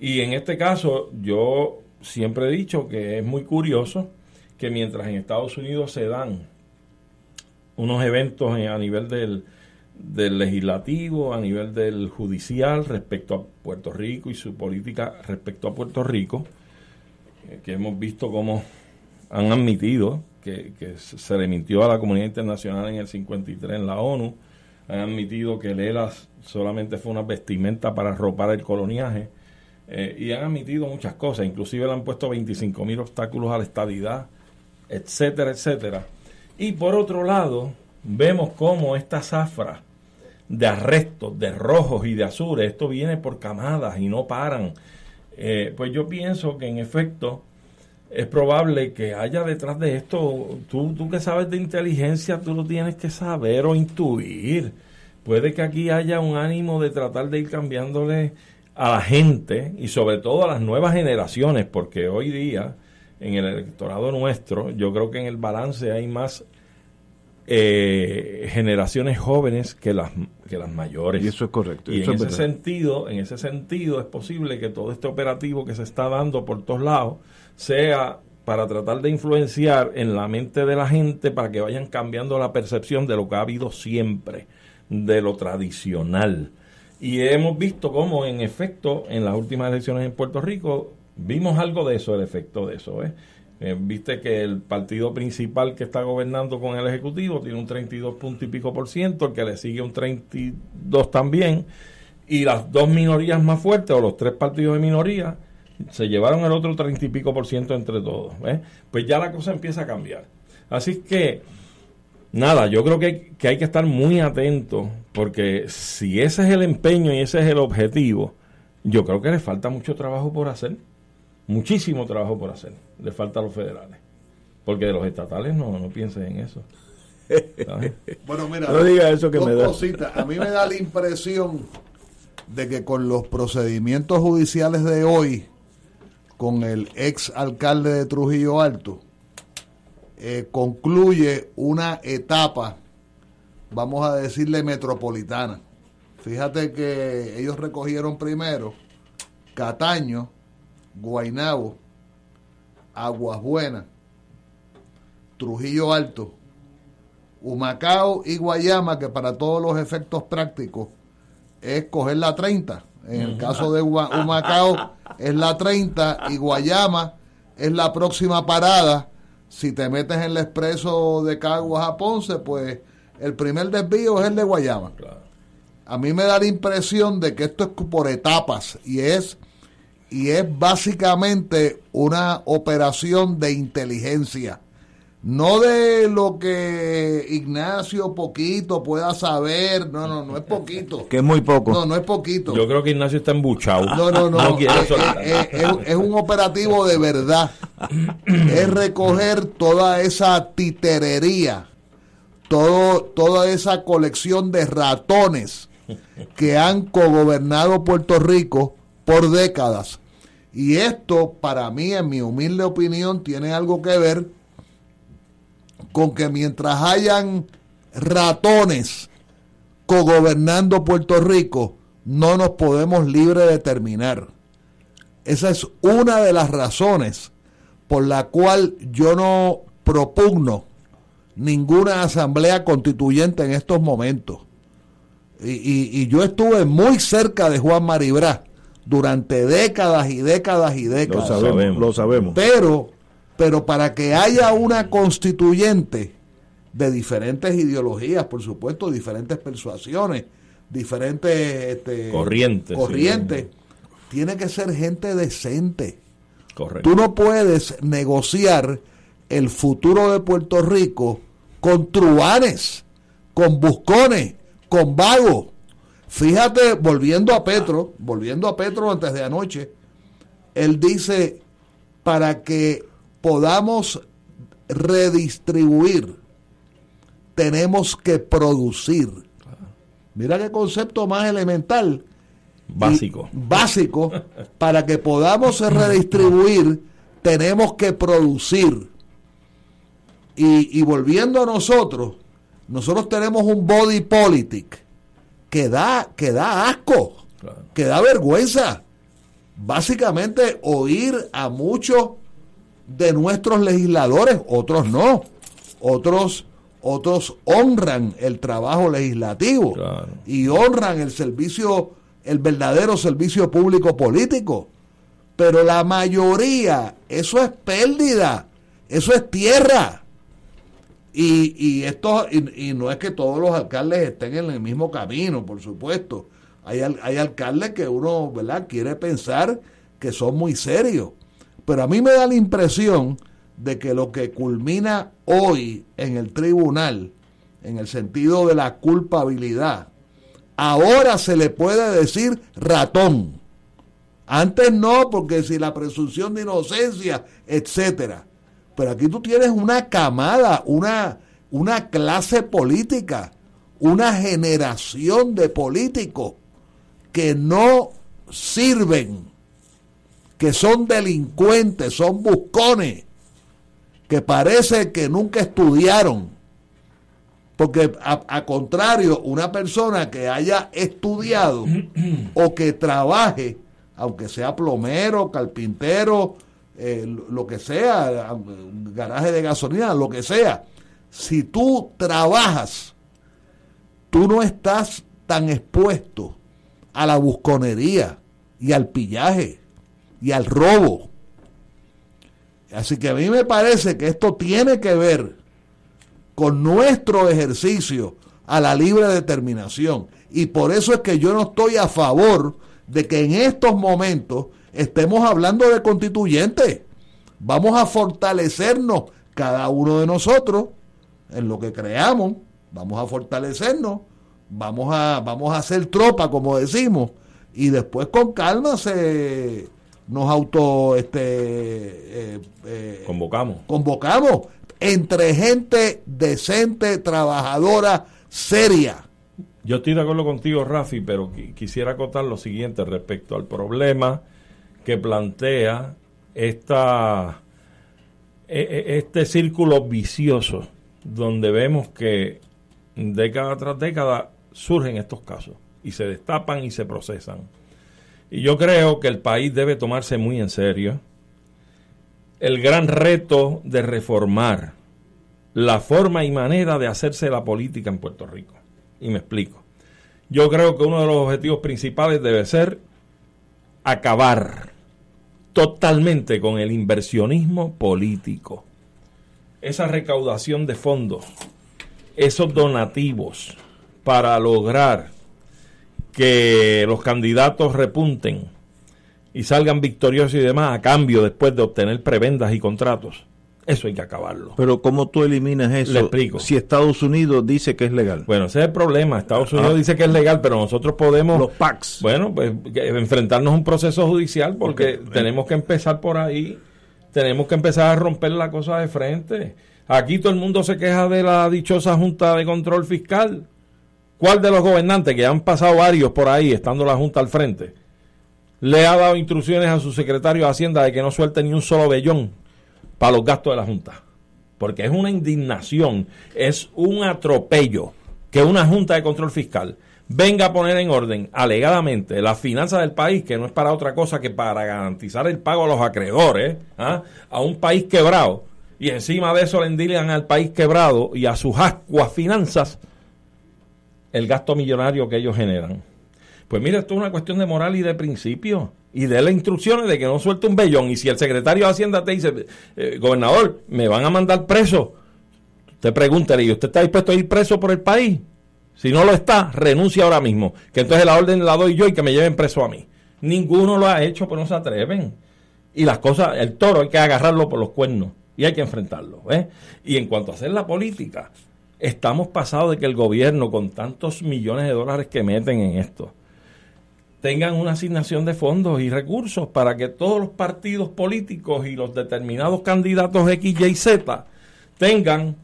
Y en este caso yo siempre he dicho que es muy curioso que mientras en Estados Unidos se dan unos eventos a nivel del, del legislativo, a nivel del judicial respecto a Puerto Rico y su política respecto a Puerto Rico, eh, que hemos visto cómo han admitido que, se le mintió a la comunidad internacional en el 53 en la ONU, han admitido que el solamente fue una vestimenta para arropar el coloniaje, eh, y han admitido muchas cosas, inclusive le han puesto 25 mil obstáculos a la estabilidad, etcétera, etcétera. Y por otro lado, vemos cómo esta zafra de arrestos, de rojos y de azules, esto viene por camadas y no paran. Eh, pues yo pienso que en efecto es probable que haya detrás de esto, tú, tú que sabes de inteligencia, tú lo tienes que saber o intuir. Puede que aquí haya un ánimo de tratar de ir cambiándole a la gente y sobre todo a las nuevas generaciones, porque hoy día en el electorado nuestro, yo creo que en el balance hay más eh, generaciones jóvenes que las que las mayores. Y eso es correcto. Y en ese sentido, en ese sentido es posible que todo este operativo que se está dando por todos lados sea para tratar de influenciar en la mente de la gente para que vayan cambiando la percepción de lo que ha habido siempre, de lo tradicional. Y hemos visto cómo, en efecto, en las últimas elecciones en Puerto Rico, vimos algo de eso, el efecto de eso. ¿eh? Eh, viste que el partido principal que está gobernando con el Ejecutivo tiene un 32 punto y pico por ciento, el que le sigue un 32 también, y las dos minorías más fuertes, o los tres partidos de minoría, se llevaron el otro 30 y pico por ciento entre todos. Pues ya la cosa empieza a cambiar. Así que, nada, yo creo que, que hay que estar muy atentos, porque si ese es el empeño y ese es el objetivo, yo creo que le falta mucho trabajo por hacer muchísimo trabajo por hacer. Le falta a los federales. Porque de los estatales no, no pienses en eso. bueno, mira, no diga eso que me da. A mí me da la impresión de que con los procedimientos judiciales de hoy, con el ex alcalde de Trujillo Alto, eh, concluye una etapa, vamos a decirle metropolitana. Fíjate que ellos recogieron primero Cataño, Guainabo, Aguas Buenas, Trujillo Alto, Humacao y Guayama, que para todos los efectos prácticos es coger la 30. En el caso de Humacao es la 30 y Guayama es la próxima parada. Si te metes en el expreso de Caguas a Ponce, pues el primer desvío es el de Guayama. A mí me da la impresión de que esto es por etapas y es y es básicamente una operación de inteligencia. No de lo que Ignacio poquito pueda saber, no, no, no es poquito. Que es muy poco. No, no es poquito. Yo creo que Ignacio está embuchado. No, no, no. Eh, eh, eh, es, un operativo de verdad. es recoger toda esa titerería, todo, toda esa colección de ratones que han cogobernado Puerto Rico por décadas. Y esto, para mí, en mi humilde opinión, tiene algo que ver con que mientras hayan ratones cogobernando Puerto Rico, no nos podemos libre de terminar. Esa es una de las razones por la cual yo no propugno ninguna asamblea constituyente en estos momentos. Y, y yo estuve muy cerca de Juan Maribra durante décadas y décadas y décadas. Lo sabemos, lo sabemos. Pero, pero para que haya una constituyente de diferentes ideologías, por supuesto, diferentes persuasiones, diferentes este, corrientes, corrientes tiene que ser gente decente. Correcto. Tú no puedes negociar el futuro de Puerto Rico con truanes, con buscones, con vagos Fíjate, volviendo a Petro, volviendo a Petro antes de anoche, él dice, para que podamos redistribuir, tenemos que producir. Mira qué concepto más elemental. Básico. básico. Para que podamos redistribuir, tenemos que producir. Y, y volviendo a nosotros, nosotros tenemos un body politic que da, que da asco, que da vergüenza. Básicamente oír a muchos de nuestros legisladores, otros no, otros otros honran el trabajo legislativo y honran el servicio, el verdadero servicio público político. Pero la mayoría, eso es pérdida, eso es tierra. Y, y, esto, y, no es que todos los alcaldes estén en el mismo camino, por supuesto. Hay, hay alcaldes que uno ¿verdad? quiere pensar que son muy serios. Pero a mí me da la impresión de que lo que culmina hoy en el tribunal, en el sentido de la culpabilidad, ahora se le puede decir ratón. Antes no, porque si la presunción de inocencia, etcétera. Pero aquí tú tienes una camada, una, una clase política, una generación de políticos que no sirven, que son delincuentes, son buscones, que parece que nunca estudiaron. Porque a, contrario, una persona que haya estudiado o que trabaje, aunque sea plomero, carpintero, eh, lo que sea, garaje de gasolina, lo que sea, si tú trabajas, tú no estás tan expuesto a la busconería y al pillaje y al robo. Así que a mí me parece que esto tiene que ver con nuestro ejercicio a la libre determinación. Y por eso es que yo no estoy a favor de que en estos momentos estemos hablando de constituyentes. Vamos a fortalecernos cada uno de nosotros en lo que creamos, vamos a fortalecernos, vamos a, vamos a hacer tropa, como decimos, y después con calma se nos auto este eh, eh, convocamos convocamos entre gente decente trabajadora seria yo estoy de acuerdo contigo Rafi pero quisiera acotar lo siguiente respecto al problema que plantea esta e, e, este círculo vicioso donde vemos que década tras década surgen estos casos y se destapan y se procesan. Y yo creo que el país debe tomarse muy en serio el gran reto de reformar la forma y manera de hacerse la política en Puerto Rico. Y me explico. Yo creo que uno de los objetivos principales debe ser acabar totalmente con el inversionismo político esa recaudación de fondos, esos donativos para lograr que los candidatos repunten y salgan victoriosos y demás a cambio después de obtener prebendas y contratos. Eso hay que acabarlo. Pero ¿cómo tú eliminas eso? Le explico. Si Estados Unidos dice que es legal. Bueno, ese es el problema. Estados Unidos ah. dice que es legal, pero nosotros podemos... Los PACs. Bueno, pues enfrentarnos a un proceso judicial porque tenemos que empezar por ahí tenemos que empezar a romper la cosa de frente. Aquí todo el mundo se queja de la dichosa Junta de Control Fiscal. ¿Cuál de los gobernantes, que han pasado varios por ahí, estando la Junta al frente, le ha dado instrucciones a su secretario de Hacienda de que no suelte ni un solo bellón para los gastos de la Junta? Porque es una indignación, es un atropello que una Junta de Control Fiscal venga a poner en orden, alegadamente, las finanzas del país, que no es para otra cosa que para garantizar el pago a los acreedores, ¿ah? a un país quebrado, y encima de eso le endiligan al país quebrado y a sus ascuas finanzas el gasto millonario que ellos generan. Pues mira, esto es una cuestión de moral y de principio. Y de las instrucciones de que no suelte un bellón. Y si el secretario de Hacienda te dice, eh, gobernador, me van a mandar preso, usted pregúntale, ¿y usted está dispuesto a ir preso por el país? Si no lo está, renuncia ahora mismo. Que entonces la orden la doy yo y que me lleven preso a mí. Ninguno lo ha hecho, pero no se atreven. Y las cosas, el toro hay que agarrarlo por los cuernos y hay que enfrentarlo. ¿eh? Y en cuanto a hacer la política, estamos pasados de que el gobierno, con tantos millones de dólares que meten en esto, tengan una asignación de fondos y recursos para que todos los partidos políticos y los determinados candidatos X, Y, Z tengan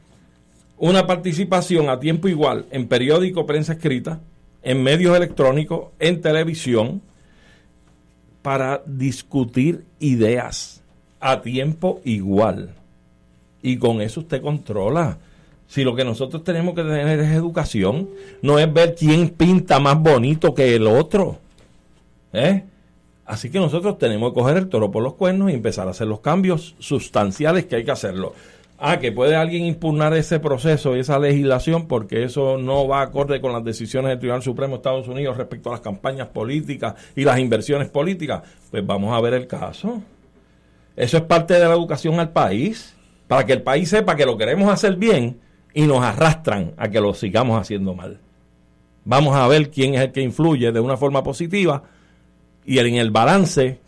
una participación a tiempo igual en periódico, prensa escrita, en medios electrónicos, en televisión, para discutir ideas a tiempo igual. Y con eso usted controla. Si lo que nosotros tenemos que tener es educación, no es ver quién pinta más bonito que el otro. ¿Eh? Así que nosotros tenemos que coger el toro por los cuernos y empezar a hacer los cambios sustanciales que hay que hacerlo. Ah, que puede alguien impugnar ese proceso y esa legislación porque eso no va acorde con las decisiones del Tribunal Supremo de Estados Unidos respecto a las campañas políticas y las inversiones políticas. Pues vamos a ver el caso. Eso es parte de la educación al país, para que el país sepa que lo queremos hacer bien y nos arrastran a que lo sigamos haciendo mal. Vamos a ver quién es el que influye de una forma positiva y en el balance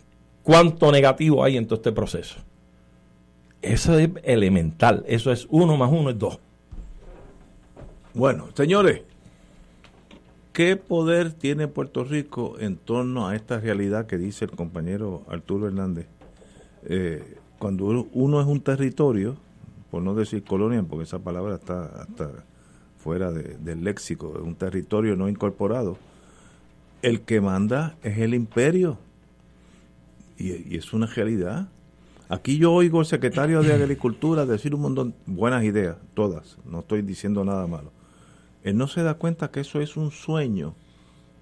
cuánto negativo hay en todo este proceso. Eso es elemental. Eso es uno más uno es dos. Bueno, señores, ¿qué poder tiene Puerto Rico en torno a esta realidad que dice el compañero Arturo Hernández? Eh, cuando uno es un territorio, por no decir colonia, porque esa palabra está hasta fuera del léxico, es un territorio no incorporado, el que manda es el imperio. y es una realidad. Aquí yo oigo al secretario de Agricultura decir un montón de buenas ideas, todas, no estoy diciendo nada malo. él no se da cuenta que eso es un sueño,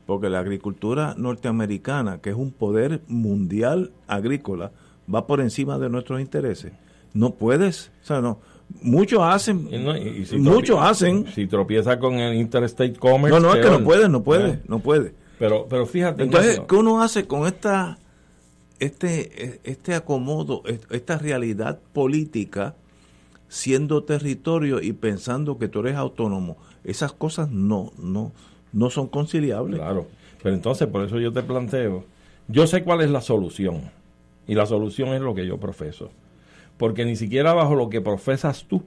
porque la agricultura norteamericana, que es un poder mundial agrícola, va por encima de nuestros intereses. No puedes, o sea, no. Muchos hacen, muchos hacen. Si tropieza con el Interstate Commerce. No, no, es que no puede, no puede, eh. no puede. Pero, pero fíjate. Entonces, ¿qué uno hace con esta, este, este acomodo, esta realidad política, siendo territorio y pensando que tú eres autónomo? Esas cosas no, no, no son conciliables. Claro. Pero entonces, por eso yo te planteo, yo sé cuál es la solución. Y la solución es lo que yo profeso. Porque ni siquiera bajo lo que profesas tú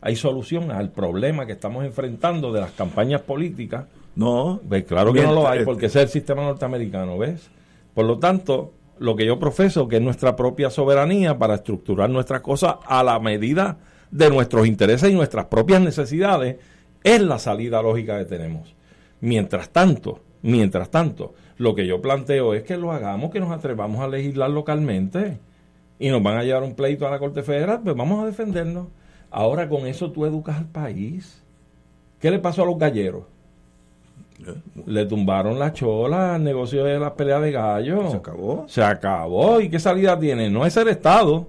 hay solución al problema que estamos enfrentando de las campañas políticas. No, pues claro que no lo hay, porque ese es el sistema norteamericano, ¿ves? Por lo tanto, lo que yo profeso, que es nuestra propia soberanía para estructurar nuestras cosas a la medida de nuestros intereses y nuestras propias necesidades, es la salida lógica que tenemos. Mientras tanto, mientras tanto, lo que yo planteo es que lo hagamos, que nos atrevamos a legislar localmente y nos van a llevar un pleito a la Corte Federal, pues vamos a defendernos. Ahora con eso tú educas al país. ¿Qué le pasó a los galleros? Le tumbaron la chola al negocio de la pelea de gallos. Se acabó. Se acabó. ¿Y qué salida tiene? No es el Estado.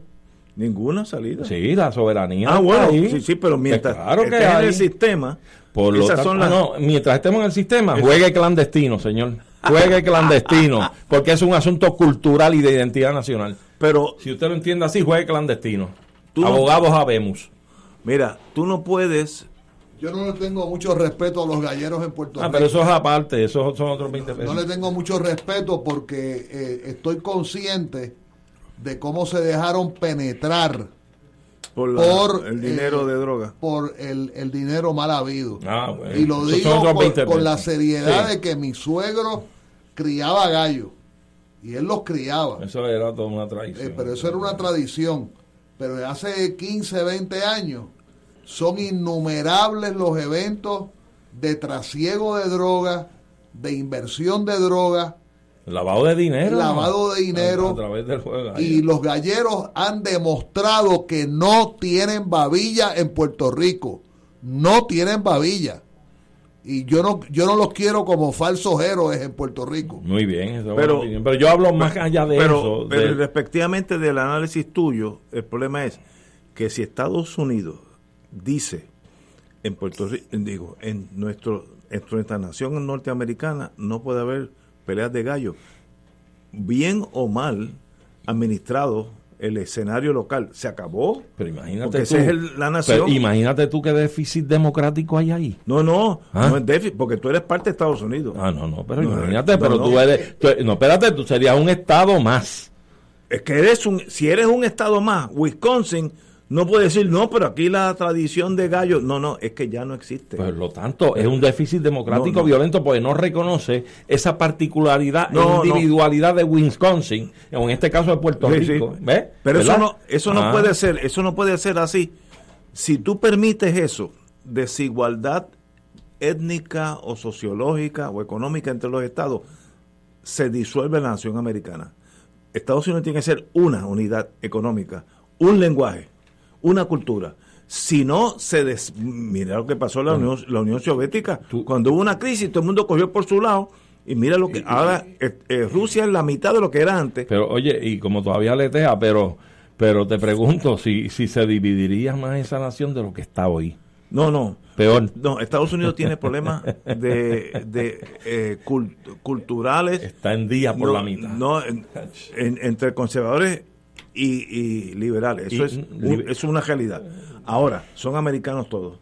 Ninguna salida. Sí, la soberanía. Ah, bueno, sí, sí, pero mientras claro que hay. el sistema, por lo tanto, no, mientras estemos en el sistema, juegue clandestino, señor. Juegue clandestino, porque es un asunto cultural y de identidad nacional. Pero si usted lo entiende así, juegue clandestino. Abogados habemos. Mira, tú no puedes yo no le tengo mucho respeto a los galleros en Puerto Rico. Ah, pero eso es aparte, esos son otros 20 pesos. No le tengo mucho respeto porque eh, estoy consciente de cómo se dejaron penetrar por, el dinero de droga. Por el, dinero mal habido. Ah, y lo digo con, la seriedad de que mi suegro criaba gallos. Y él los criaba. Eso era toda una tradición. Eh, pero eso era una tradición. Pero hace 15, 20 años son innumerables los eventos de trasiego de droga, de inversión de droga, Lavado de dinero. Lavado de dinero. A, través del juego. Y los galleros han demostrado que no tienen babilla en Puerto Rico. No tienen babilla. Y yo no, yo no los quiero como falsos héroes en Puerto Rico. Muy bien, pero, pero yo hablo más allá de eso. Pero respectivamente del análisis tuyo, el problema es que si Estados Unidos dice en Puerto Rico, digo, en nuestro, en nuestra nación norteamericana no puede haber peleas de gallo, bien o mal administrado el escenario local, se acabó. Pero imagínate tú, es la nación. imagínate tú qué déficit democrático hay ahí. No, no, ¿Ah? no es déficit, porque tú eres parte de Estados Unidos. Ah, no, no, pero imagínate, pero tú eres, no, espérate, tú serías un estado más. Es que eres un, si eres un estado más, Wisconsin no puede decir, no, pero aquí la tradición de gallo. No, no, es que ya no existe. Por lo tanto, es un déficit democrático violento porque no reconoce esa particularidad e individualidad de Wisconsin, o en este caso de Puerto Rico. Pero eso no, eso no ah. puede ser, eso no puede ser así. Si tú permites eso, desigualdad étnica o sociológica o económica entre los estados, se disuelve la nación americana. Estados Unidos tiene que ser una unidad económica, un lenguaje una cultura. Si no, se des... mira lo que pasó en la, Unión, la Unión Soviética. Cuando hubo una crisis, todo el mundo cogió por su lado. Y mira lo que ahora eh, eh, Rusia es la mitad de lo que era antes. Pero oye, y como todavía le deja, pero pero te pregunto si, si se dividiría más esa nación de lo que está hoy. No, no. Peor. No, Estados Unidos tiene problemas de, de eh, culturales. Está en día por la mitad. No, entre conservadores y, liberales. Eso es, es una realidad. Ahora, son americanos todos.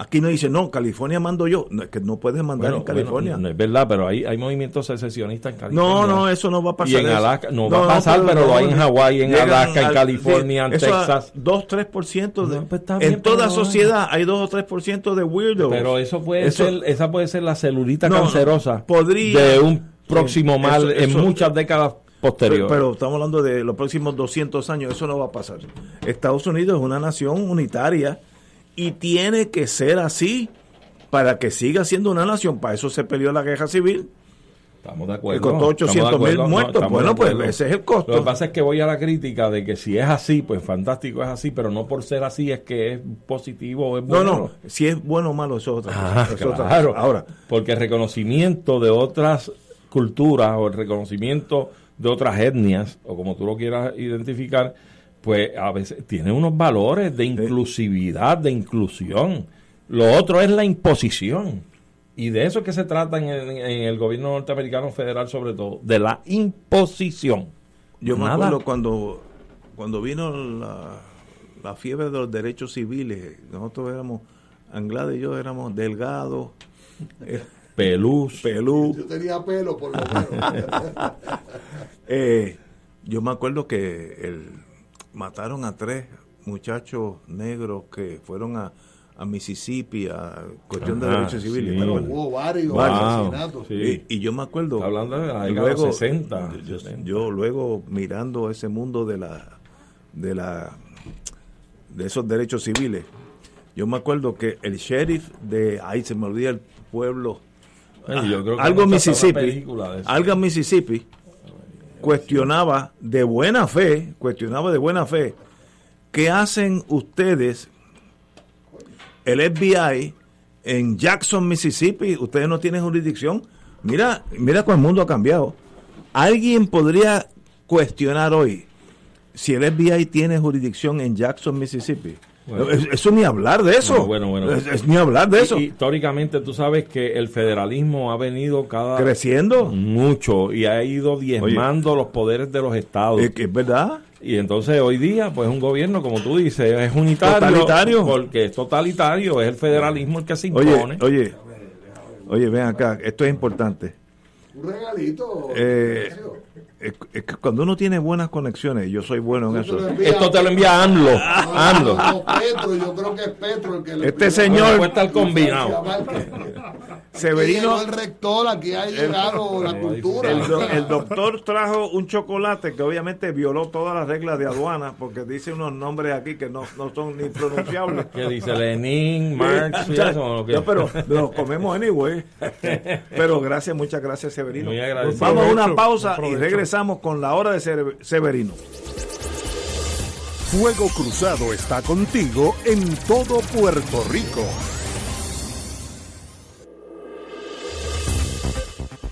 Aquí no dice, no, California mando yo. No, es que no puedes mandar en California. no es verdad, pero hay, hay movimientos secesionistas en California. No, no, eso no va a pasar. Y en Alaska, no, va a pasar, pero, lo hay en Hawái, en Alaska, en California, en Texas. 2, 3%. De, pues en toda sociedad hay 2 o 3% de weirdos. Pero eso puede ser, esa puede ser la celulita cancerosa de un próximo mal en muchas décadas posterior. Pero, estamos hablando de los próximos 200 años, eso no va a pasar. Estados Unidos es una nación unitaria y tiene que ser así para que siga siendo una nación. Para eso se peleó la guerra civil. Estamos de acuerdo. costó 800 mil muertos. bueno, pues ese es el costo. Lo que pasa es que voy a la crítica de que si es así, pues fantástico es así, pero no por ser así es que es positivo o es bueno. No, no, si es bueno o malo, eso es otra ah, Claro. Ahora, porque el reconocimiento de otras culturas o el reconocimiento de otras etnias, o como tú lo quieras identificar, pues a veces tiene unos valores de inclusividad, de inclusión. Lo otro es la imposición. Y de eso es que se trata en el, gobierno norteamericano federal sobre todo, de la imposición. Yo me acuerdo cuando, cuando vino la, fiebre de los derechos civiles, nosotros éramos, Anglada y yo éramos delgados, pelús. pelús. Yo tenía pelo por lo menos. Eh, yo me acuerdo que el, mataron a tres muchachos negros que fueron a a Mississippi, a cuestión de derechos civiles. hubo varios, asesinatos. Y, yo me acuerdo. Hablando de la luego, 60. Yo, luego mirando ese mundo de la de la de esos derechos civiles, yo me acuerdo que el sheriff de ahí se me olvida el pueblo algo Mississippi, algo Mississippi cuestionaba de buena fe, cuestionaba de buena fe, ¿qué hacen ustedes el FBI en Jackson, Mississippi, ustedes no tienen jurisdicción. Mira, mira cómo el mundo ha cambiado. ¿Alguien podría cuestionar hoy si el FBI tiene jurisdicción en Jackson, Mississippi? Eso ni hablar de eso. bueno, bueno. Es, ni hablar de eso. históricamente tú sabes que el federalismo ha venido cada creciendo mucho y ha ido diezmando los poderes de los estados. Es, es verdad. Y entonces hoy día, pues un gobierno, como tú dices, es unitario. Totalitario. Porque es totalitario, es el federalismo el que se impone. Oye, oye, oye ven acá, esto es importante. Un regalito. Eh, es, que cuando uno tiene buenas conexiones, yo soy bueno en eso. Esto te lo envía AMLO. AMLO. Petro, yo creo que es Petro el que le Este señor. Puede estar combinado. Severino. el rector, aquí ha llegado la cultura. El, doctor trajo un chocolate que obviamente violó todas las reglas de aduana porque dice unos nombres aquí que no, no son ni pronunciables. ¿Qué dice Lenin, Marx y eso? pero los comemos anyway. Pero gracias, muchas gracias, Severino. Vamos a una pausa y regresamos con la hora de Severino. Fuego Cruzado está contigo en todo Puerto Rico.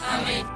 los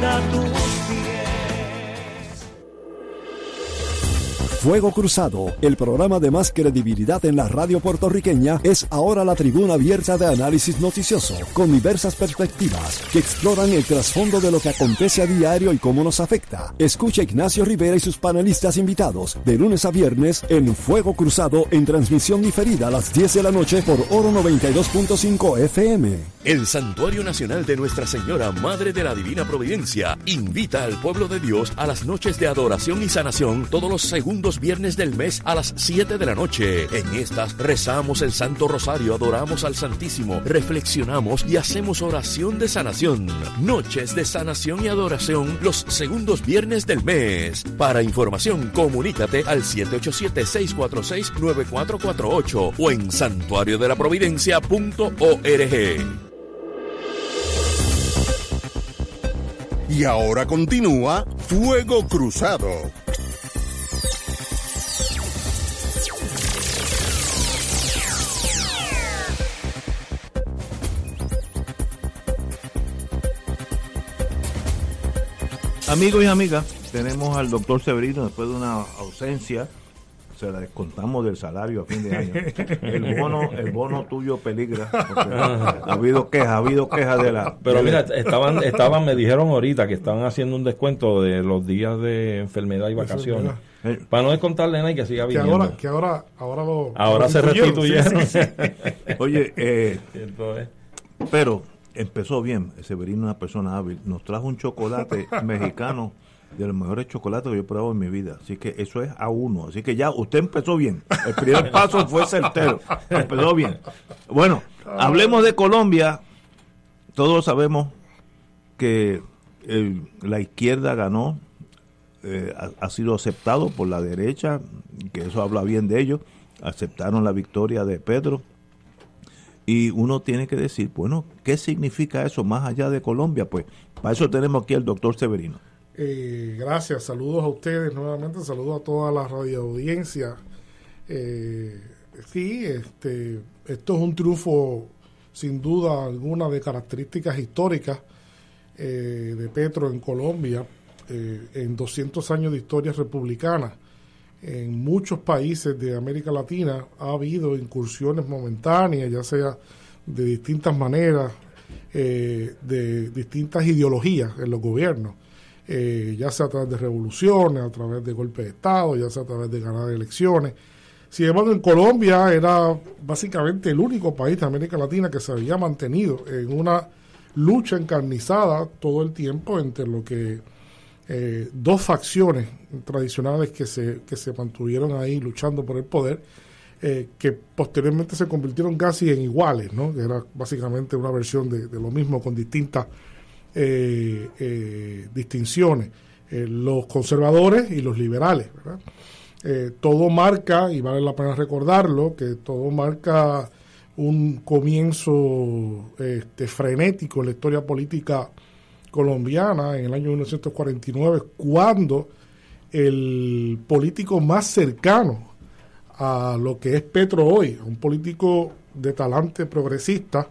se rinda Fuego Cruzado, el programa de más credibilidad en la radio puertorriqueña, es ahora la tribuna abierta de análisis noticioso, con diversas perspectivas que exploran el trasfondo de lo que acontece a diario y cómo nos afecta. Escucha Ignacio Rivera y sus panelistas invitados de lunes a viernes en Fuego Cruzado en transmisión diferida a las 10 de la noche por Oro 92.5 FM. El Santuario Nacional de Nuestra Señora, Madre de la Divina Providencia, invita al pueblo de Dios a las noches de adoración y sanación todos los segundos viernes del mes a las 7 de la noche. En estas rezamos el Santo Rosario, adoramos al Santísimo, reflexionamos y hacemos oración de sanación. Noches de sanación y adoración los segundos viernes del mes. Para información, comunícate al 787-646-9448 o en santuariodelaprovidencia.org. Y ahora continúa Fuego Cruzado. Amigos y amigas, tenemos al doctor Severino después de una ausencia. Se la descontamos del salario a fin de año. El bono, el bono tuyo peligra. Ha habido quejas, ha habido quejas de la. Pero mira, estaban, estaban, me dijeron ahorita que estaban haciendo un descuento de los días de enfermedad y vacaciones. Eh, Para no descontarle nada y que siga viniendo. Que ahora, que ahora, ahora lo. Ahora se restituyeron. Oye, eh, pero empezó bien. Severino es una persona hábil. Nos trajo un chocolate mexicano de los mejores chocolates que yo he probado en mi vida. Así que eso es a uno. Así que ya usted empezó bien. El primer paso fue certero. Empezó bien. Bueno, hablemos de Colombia. Todos sabemos que la izquierda ganó. Eh, ha, sido aceptado por la derecha, que eso habla bien de ellos. Aceptaron la victoria de Pedro y uno tiene que decir, bueno, ¿qué significa eso más allá de Colombia? Pues para eso tenemos aquí al doctor Severino. Eh, gracias, saludos a ustedes nuevamente, saludos a toda la radio audiencia. Eh, sí, este, esto es un triunfo sin duda alguna de características históricas eh, de Petro en Colombia en 200 años de historia republicana en muchos países de América Latina ha habido incursiones momentáneas, ya sea de distintas maneras, eh, de distintas ideologías en los gobiernos, eh, ya sea a través de revoluciones, a través de golpes de Estado, ya sea a través de ganar elecciones. Sin embargo, en Colombia era básicamente el único país de América Latina que se había mantenido en una lucha encarnizada todo el tiempo entre lo que eh, dos facciones tradicionales que se, que se mantuvieron ahí luchando por el poder, eh, que posteriormente se convirtieron casi en iguales, ¿no? que era básicamente una versión de, lo mismo con distintas eh, distinciones, los conservadores y los liberales. todo marca, y vale la pena recordarlo, que todo marca un comienzo este, frenético en la historia política colombiana en el año 1949, cuando el político más cercano a lo que es Petro hoy, un político de talante progresista,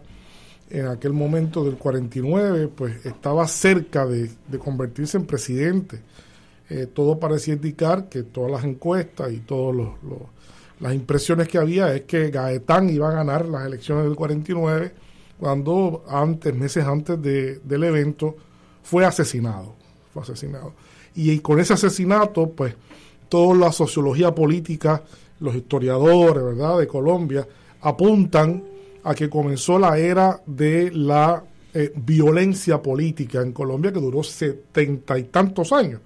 en aquel momento del 49, pues estaba cerca de, convertirse en presidente. Eh, todo parecía indicar que todas las encuestas y todas las impresiones que había es que Gaetán iba a ganar las elecciones del 49, cuando antes, meses antes del evento, fue asesinado. Fue asesinado. Y, con ese asesinato, pues, toda la sociología política, los historiadores, ¿verdad?, de Colombia, apuntan a que comenzó la era de la eh, violencia política en Colombia, que duró setenta y tantos años,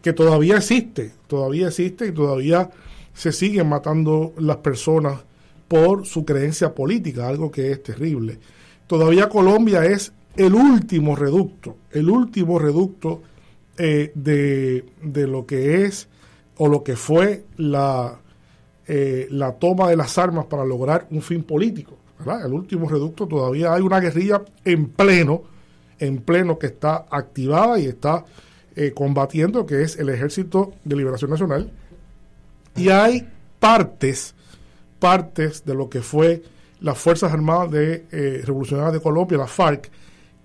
que todavía existe, todavía existe y todavía se siguen matando las personas por su creencia política, algo que es terrible. Todavía Colombia es el último reducto, el último reducto eh, de, de, lo que es o lo que fue la, eh, la toma de las armas para lograr un fin político. El último reducto todavía hay una guerrilla en pleno, en pleno que está activada y está eh, combatiendo, que es el Ejército de Liberación Nacional. Y hay partes, partes de lo que fue las Fuerzas Armadas de Revolucionarias de Colombia, la FARC,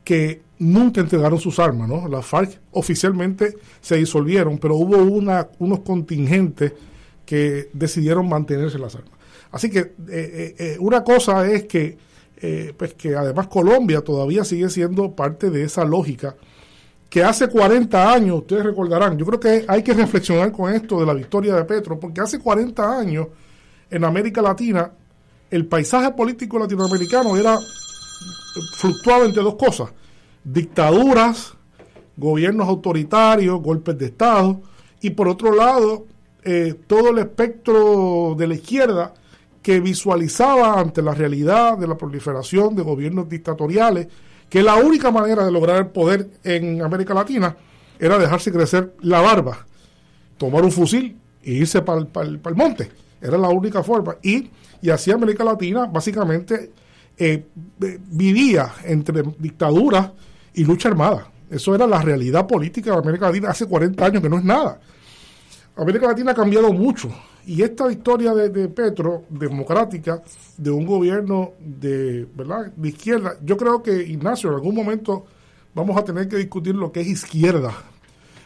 que nunca entregaron sus armas, ¿no? Las FARC oficialmente se disolvieron, pero hubo una, unos contingentes que decidieron mantenerse las armas. Así que eh, eh, eh, una cosa es que, pues que además Colombia todavía sigue siendo parte de esa lógica que hace 40 años, ustedes recordarán, yo creo que hay que reflexionar con esto de la victoria de Petro, porque hace 40 años en América Latina el paisaje político latinoamericano era fluctuaba entre dos cosas, dictaduras, gobiernos autoritarios, golpes de Estado, y por otro lado, eh, todo el espectro de la izquierda que visualizaba ante la realidad de la proliferación de gobiernos dictatoriales, que la única manera de lograr el poder en América Latina era dejarse crecer la barba, tomar un fusil e irse para el, monte. Era la única forma. Y, y así América Latina básicamente eh, vivía entre dictadura y lucha armada. Eso era la realidad política de América Latina hace 40 años, que no es nada. América Latina ha cambiado mucho. Y esta historia de, Petro, democrática, de un gobierno de, ¿verdad? de izquierda, yo creo que, Ignacio, en algún momento vamos a tener que discutir lo que es izquierda.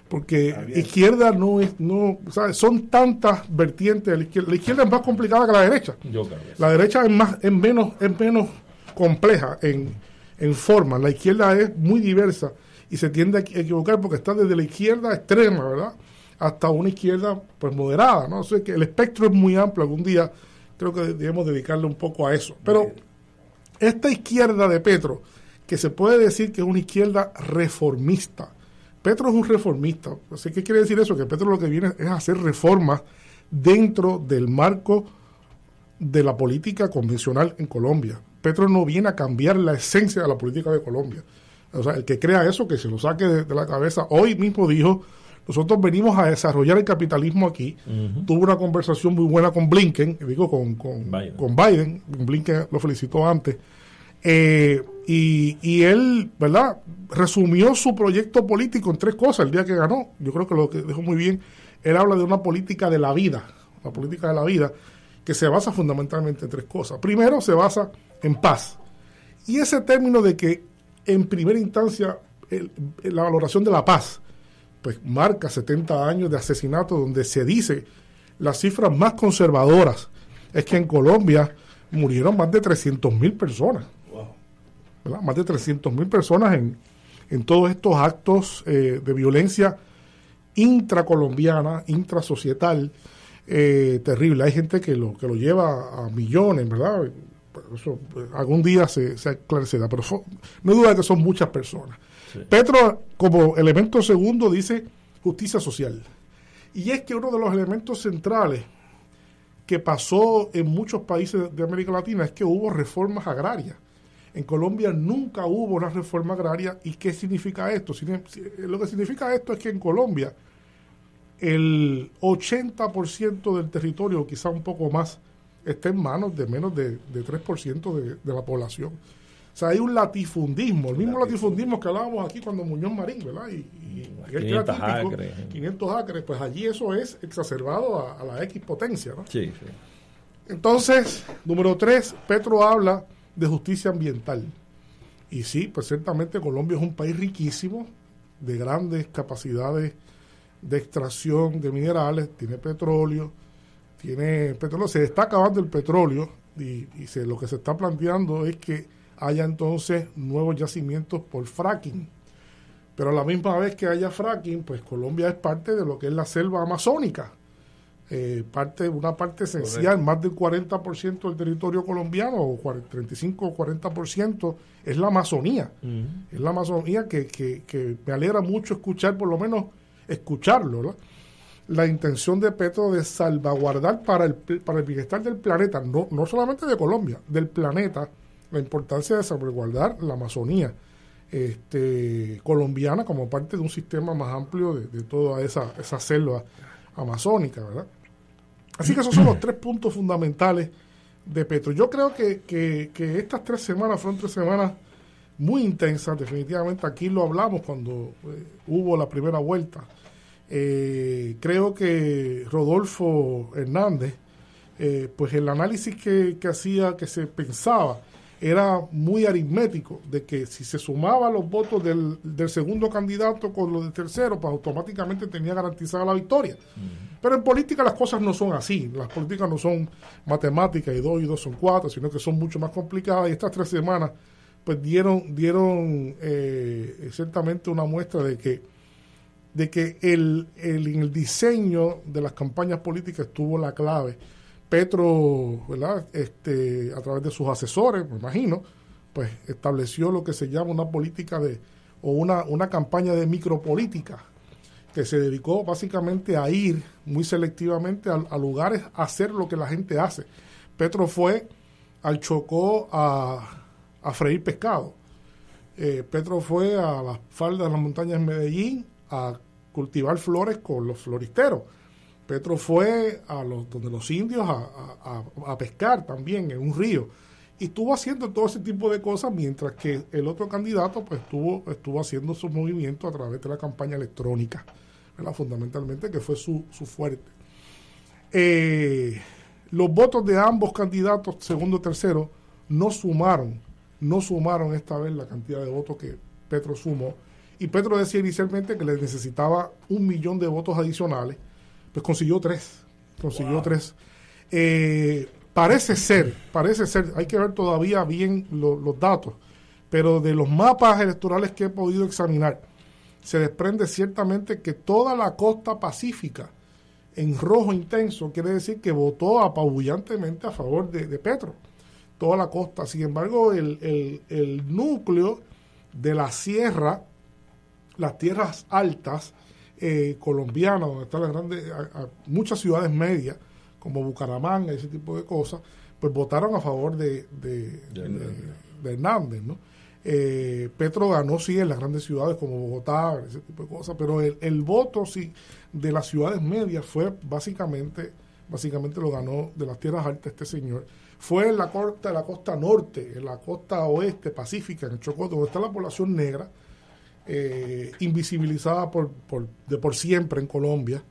Porque izquierda no es, no, son tantas vertientes de la izquierda. La izquierda es más complicada que la derecha. la derecha es más, es menos, es menos compleja en, en forma. La izquierda es muy diversa y se tiende a equivocar porque está desde la izquierda extrema, ¿verdad? Hasta una izquierda pues moderada, ¿no? O sea que el espectro es muy amplio. Algún día creo que debemos dedicarle un poco a eso. Pero esta izquierda de Petro, que se puede decir que es una izquierda reformista, Petro es un reformista. Así ¿Qué quiere decir eso? Que Petro lo que viene es hacer reformas dentro del marco de la política convencional en Colombia. Petro no viene a cambiar la esencia de la política de Colombia. O sea, el que crea eso, que se lo saque de, la cabeza. Hoy mismo dijo, nosotros venimos a desarrollar el capitalismo aquí. Tuvo una conversación muy buena con Blinken, digo, con, con, Biden. con Biden. Blinken lo felicitó antes. Eh, y, él, ¿verdad? Resumió su proyecto político en tres cosas el día que ganó. Yo creo que lo que dejó muy bien. Él habla de una política de la vida, la política de la vida, que se basa fundamentalmente en tres cosas. Primero, se basa en paz. Y ese término de que en primera instancia la valoración de la paz, pues marca 70 años de asesinato donde se dice las cifras más conservadoras es que en Colombia murieron más de 300 mil personas más de 300 mil personas en, en, todos estos actos eh, de violencia intracolombiana, intrasocietal, eh, terrible. Hay gente que lo, que lo lleva a millones, ¿verdad? Eso algún día se, se aclarecerá, pero no duda que son muchas personas. Petro, como elemento segundo, dice justicia social. Y es que uno de los elementos centrales que pasó en muchos países de América Latina es que hubo reformas agrarias. En Colombia nunca hubo una reforma agraria. ¿Y qué significa esto? Lo que significa esto es que en Colombia el 80% del territorio, quizá un poco más, está en manos de menos de, de 3% de, de, la población. O sea, hay un latifundismo, el mismo latifundismo que hablábamos aquí cuando Muñoz Marín, ¿verdad? Y, 500 acres. 500 acres, pues allí eso es exacerbado a, a la X potencia, ¿no? Sí, sí. Entonces, número 3, Petro habla de justicia ambiental. Y sí, pues ciertamente Colombia es un país riquísimo, de grandes capacidades de extracción de minerales, tiene petróleo, tiene petróleo, se está acabando el petróleo y, lo que se está planteando es que haya entonces nuevos yacimientos por fracking. Pero a la misma vez que haya fracking, pues Colombia es parte de lo que es la selva amazónica eh, parte, una parte esencial, más del 40% del territorio colombiano, o 35 o 40%, es la Amazonía. Es la Amazonía que, que, me alegra mucho escuchar, por lo menos escucharlo, la intención de Petro de salvaguardar para el, para el bienestar del planeta, no, no solamente de Colombia, del planeta, la importancia de salvaguardar la Amazonía. este, colombiana como parte de un sistema más amplio de, toda esa, esa selva amazónica, ¿verdad? Así que esos son los tres puntos fundamentales de Petro. Yo creo que, que, estas tres semanas fueron tres semanas muy intensas, definitivamente aquí lo hablamos cuando eh, hubo la primera vuelta. Eh, creo que Rodolfo Hernández, eh, pues el análisis que, que, hacía, que se pensaba, era muy aritmético, de que si se sumaban los votos del, del, segundo candidato con los del tercero, pues automáticamente tenía garantizada la victoria. Pero en política las cosas no son así, las políticas no son matemáticas y dos y dos son cuatro, sino que son mucho más complicadas y estas tres semanas pues dieron, dieron eh, ciertamente una muestra de que, de que el, en el diseño de las campañas políticas estuvo la clave. Petro. Este, a través de sus asesores, me imagino, pues estableció lo que se llama una política de, o una, una campaña de micropolítica, se dedicó básicamente a ir muy selectivamente a, lugares a hacer lo que la gente hace. Petro fue al Chocó a, a freír pescado. Eh, Petro fue a las faldas de las montañas de Medellín a cultivar flores con los floristeros. Petro fue a los, donde los indios a, a, pescar también en un río. Y estuvo haciendo todo ese tipo de cosas mientras que el otro candidato pues estuvo, estuvo haciendo sus movimientos a través de la campaña electrónica, fundamentalmente, que fue su, su fuerte. Eh, los votos de ambos candidatos, segundo y tercero, no sumaron no sumaron esta vez la cantidad de votos que Petro sumó. Y Petro decía inicialmente que le necesitaba un millón de votos adicionales, pues consiguió tres. Consiguió tres. Eh, parece ser, parece ser, hay que ver todavía bien los datos, pero de los mapas electorales que he podido examinar, se desprende ciertamente que toda la costa pacífica en rojo intenso quiere decir que votó apabullantemente a favor de Petro toda la costa. Sin embargo, el, núcleo de la sierra, las tierras altas eh, colombianas, donde están las grandes, muchas ciudades medias, como Bucaramanga, ese tipo de cosas, pues votaron a favor de, de, Hernández, ¿no? Eh, Petro ganó sí en las grandes ciudades como Bogotá, ese tipo de cosas, pero el, el voto sí de las ciudades medias fue básicamente, básicamente lo ganó de las tierras altas este señor fue en la costa, la costa norte, en la costa oeste pacífica, en el Chocó, donde está la población negra, eh, invisibilizada por, por, de por siempre en Colombia.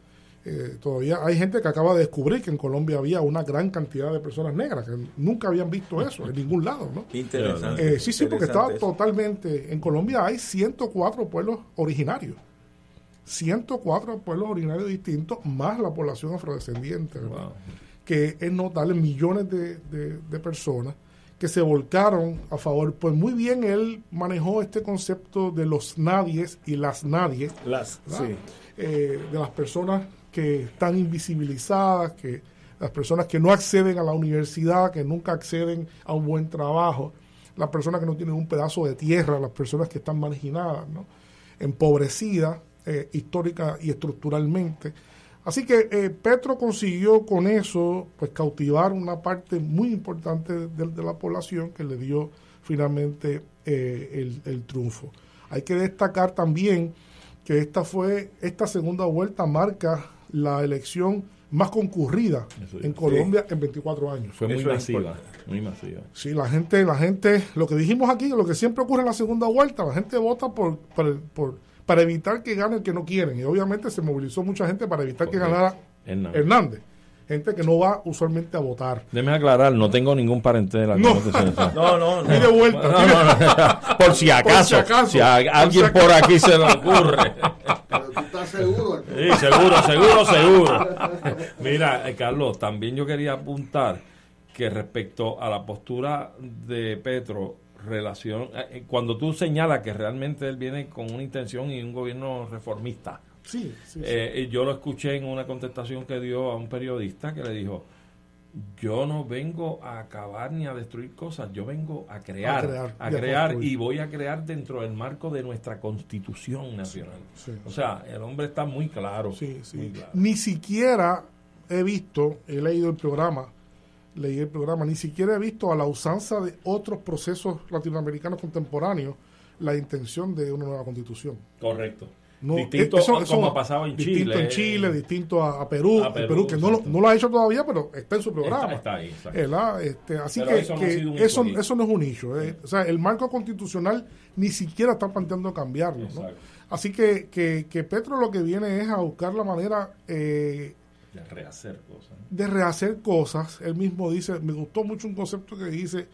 Eh, todavía hay gente que acaba de descubrir que en Colombia había una gran cantidad de personas negras, que nunca habían visto eso en ningún lado. ¿no? Interesante. Eh, sí, sí, porque estaba totalmente... En Colombia hay 104 pueblos originarios. 104 pueblos originarios distintos, más la población afrodescendiente. ¿verdad? que es notable, millones de, personas que se volcaron a favor. Pues muy bien él manejó este concepto de los nadies y las nadies. Las, sí. Eh, de las personas que están invisibilizadas, que las personas que no acceden a la universidad, que nunca acceden a un buen trabajo, las personas que no tienen un pedazo de tierra, las personas que están marginadas, empobrecidas eh, histórica y estructuralmente. Así que eh, Petro consiguió con eso pues cautivar una parte muy importante de, la población que le dio finalmente eh, el, triunfo. Hay que destacar también que esta fue esta segunda vuelta marca la elección más concurrida en Colombia en 24 años. Fue muy masiva, muy masiva. Sí, la gente, la gente, lo que dijimos aquí, lo que siempre ocurre en la segunda vuelta, la gente vota por, por para evitar que gane el que no quieren. Y obviamente se movilizó mucha gente para evitar que ganara Hernández. Gente que no va usualmente a votar. Déjeme aclarar, no tengo ningún parentela. No, no, no, no. de vuelta. Por si acaso. si a alguien por aquí se le ocurre. Seguro. Sí, seguro, seguro, seguro. Mira, eh, Carlos, también yo quería apuntar que respecto a la postura de Petro relación, eh, eh, cuando tú señalas que realmente él viene con una intención y un gobierno reformista. Sí, eh, yo lo escuché en una contestación que dio a un periodista que le dijo, yo no vengo a acabar ni a destruir cosas, yo vengo a crear, a crear, y voy a crear dentro del marco de nuestra constitución nacional. o sea, el hombre está muy claro, muy claro. Ni siquiera he visto, he leído el programa, leí el programa, ni siquiera he visto a la usanza de otros procesos latinoamericanos contemporáneos la intención de una nueva constitución. Correcto. Distinto a como ha pasado en Chile. Distinto en Chile, distinto a, Perú. Perú, que no lo, no lo, ha hecho todavía, pero está en su programa. Está, ahí, este, así que, eso, eso, eso, no es un hecho. Eh. O sea, el marco constitucional ni siquiera está planteando cambiarlo. Así que, que, que, Petro lo que viene es a buscar la manera... Eh, de rehacer cosas. De rehacer cosas. Él mismo dice, me gustó mucho un concepto que dice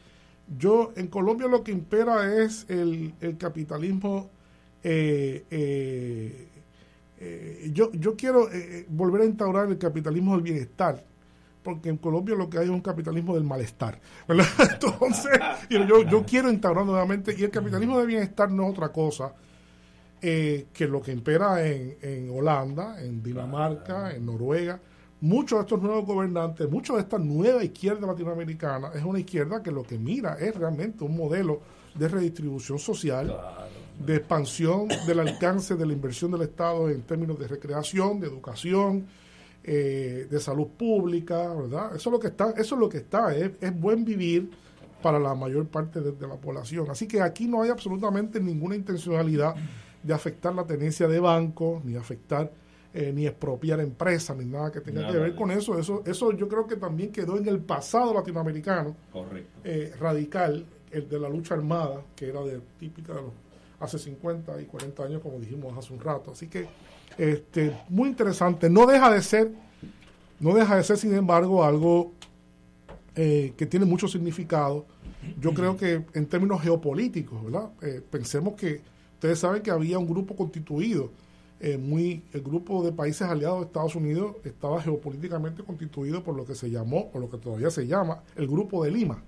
yo, en Colombia lo que impera es el, capitalismo. Eh, eh, eh, yo, yo quiero volver a instaurar el capitalismo del bienestar, porque en Colombia lo que hay es un capitalismo del malestar. Entonces, yo, yo quiero instaurar nuevamente, y el capitalismo del bienestar no es otra cosa que lo que impera en, en Holanda, en Dinamarca, en Noruega. Muchos de estos nuevos gobernantes, mucha de esta nueva izquierda latinoamericana es una izquierda que lo que mira es realmente un modelo de redistribución social, de expansión del alcance de la inversión del Estado en términos de recreación, de educación, eh, de salud pública, ¿verdad? Eso es lo que está, eso es lo que está, es, buen vivir para la mayor parte de, de la población. Así que aquí no hay absolutamente ninguna intencionalidad de afectar la tenencia de bancos, ni afectar eh, ni expropiar empresas, ni nada que tenga que ver con eso. eso. Eso yo creo que también quedó en el pasado latinoamericano eh, radical, el de la lucha armada, que era de típica de los hace 50 y 40 años, como dijimos hace un rato. Así que este muy interesante. No deja de ser, no deja de ser, sin embargo, algo eh, que tiene mucho significado. Yo creo que en términos geopolíticos, ¿verdad? pensemos que ustedes saben que había un grupo constituido eh, muy el grupo de países aliados de Estados Unidos estaba geopolíticamente constituido por lo que se llamó, o lo que todavía se llama, el Grupo de Lima.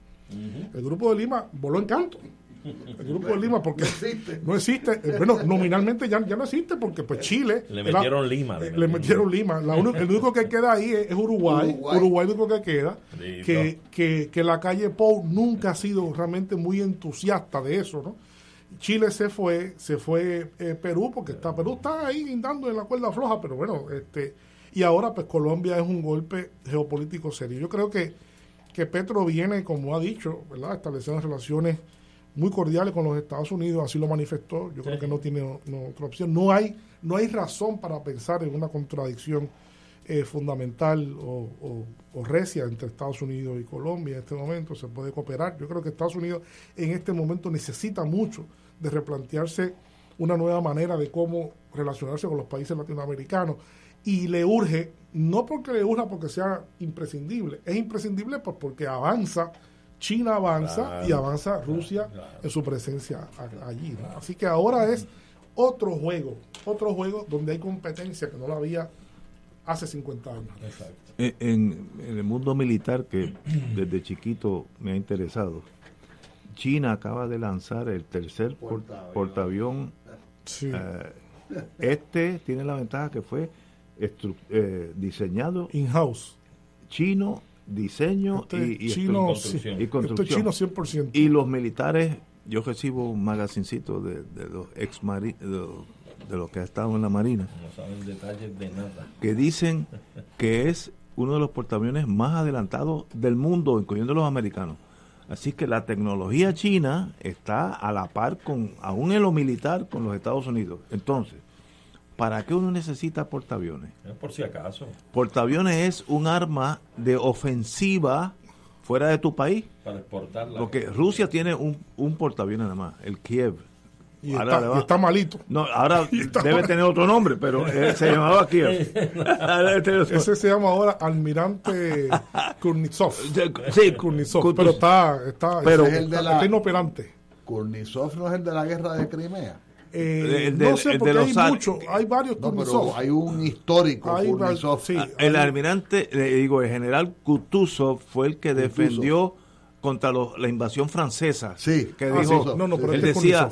El Grupo de Lima voló en canto. El Grupo de Lima, porque no existe. Eh, bueno, nominalmente ya, ya no existe, porque pues Chile. Le metieron Lima. Le, metieron Lima. La el único que queda ahí es, Uruguay. Uruguay. es el único que queda. Que, que, que la calle Pou nunca ha sido realmente muy entusiasta de eso, ¿no? Chile se fue, se fue eh, Perú, porque está, Perú está ahí guindando en la cuerda floja, pero bueno, este, y ahora pues Colombia es un golpe geopolítico serio. Yo creo que, que Petro viene, como ha dicho, ¿verdad?, estableciendo relaciones muy cordiales con los Estados Unidos, así lo manifestó, yo creo que no tiene otra opción. No hay, no hay razón para pensar en una contradicción eh, fundamental o, o, recia entre Estados Unidos y Colombia en este momento, se puede cooperar. Yo creo que Estados Unidos en este momento necesita mucho de replantearse una nueva manera de cómo relacionarse con los países latinoamericanos. Y le urge, no porque le urja porque sea imprescindible, es imprescindible pues porque avanza, China avanza y avanza Rusia en su presencia allí. Así que ahora es otro juego, otro juego donde hay competencia que no la había hace 50 años. En, el mundo militar que desde chiquito me ha interesado, China acaba de lanzar el tercer portaavión. Eh, este tiene la ventaja que fue eh, diseñado in-house. Chino, diseño este y, chino, construcción. y construcción. chino 100%. Y los militares, yo recibo un magazincito de, de los ex de los que ha estado en la Marina. No saben detalles de nada. Que dicen que es uno de los portaaviones más adelantados del mundo, incluyendo los americanos. Así que la tecnología china está a la par con, aún en lo militar, con los Estados Unidos. Entonces, ¿para qué uno necesita portaaviones? Por si acaso. Portaaviones es un arma de ofensiva fuera de tu país. Para exportarla. Porque Rusia tiene un, un portaaviones nada más, el Kiev y, está, malito. No, ahora debe tener otro nombre, pero eh, se llamaba aquí. Ese se llama ahora Almirante Kurnitsov. Sí, Kurnitsov. Pero está, está, pero, es el de la, inoperante. Kurnitsov no es el de la guerra de Crimea. Eh, no sé, porque hay muchos, hay varios no, pero hay un histórico hay, sí, ah, El almirante, le digo, el general Kutuzov fue el que defendió contra la invasión francesa. Sí. Que ah, dijo, no, no, pero él este decía,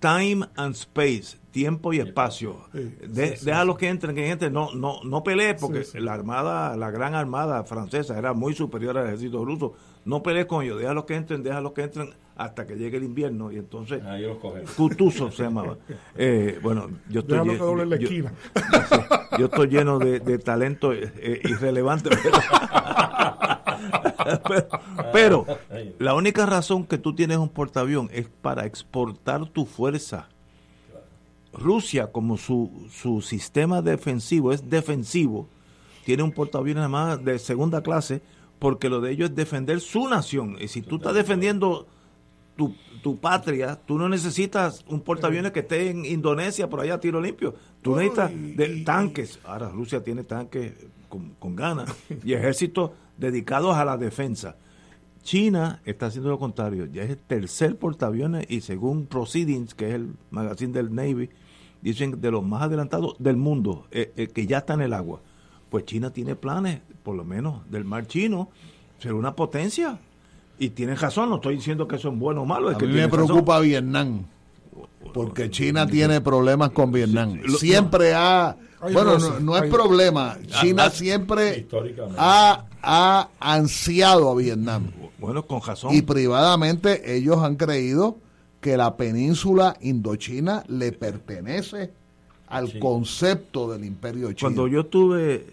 time and space, tiempo y espacio. deja los que entren, que entren, no, no, no pelee porque la armada, la gran armada francesa era muy superior al ejército ruso. No pelees con ellos, deja los que entren, deja los que entren hasta que llegue el invierno y entonces Ahí se llamaba. Eh, bueno, yo estoy lleno, yo, yo, estoy lleno de, de talento eh, irrelevante. pero, La única razón que tú tienes un portaavión es para exportar tu fuerza. Rusia, como su, su sistema defensivo es defensivo, tiene un portaaviones más de segunda clase porque lo de ellos es defender su nación. Y si tú estás defendiendo tu, tu patria, tú no necesitas un portaaviones que esté en Indonesia por allá a tiro limpio. Tú necesitas de tanques. Ahora Rusia tiene tanques con, con ganas y ejércitos dedicados a la defensa. China está haciendo lo contrario, ya es el tercer portaaviones y según Proceedings, que es el magazine del Navy, dicen de los más adelantados del mundo, eh, eh, que ya está en el agua. Pues China tiene planes, por lo menos del mar chino, ser una potencia. Y tienen razón, no estoy diciendo que son buenos o malos. Es a que mí me razón. preocupa Vietnam. Porque China tiene problemas con Vietnam. Lo- Siempre ha. Bueno, no, no es problema. China siempre ha, ha ansiado a Vietnam. Bueno, con razón. Y privadamente ellos han creído que la península indochina le pertenece al concepto del imperio chino. Cuando yo estuve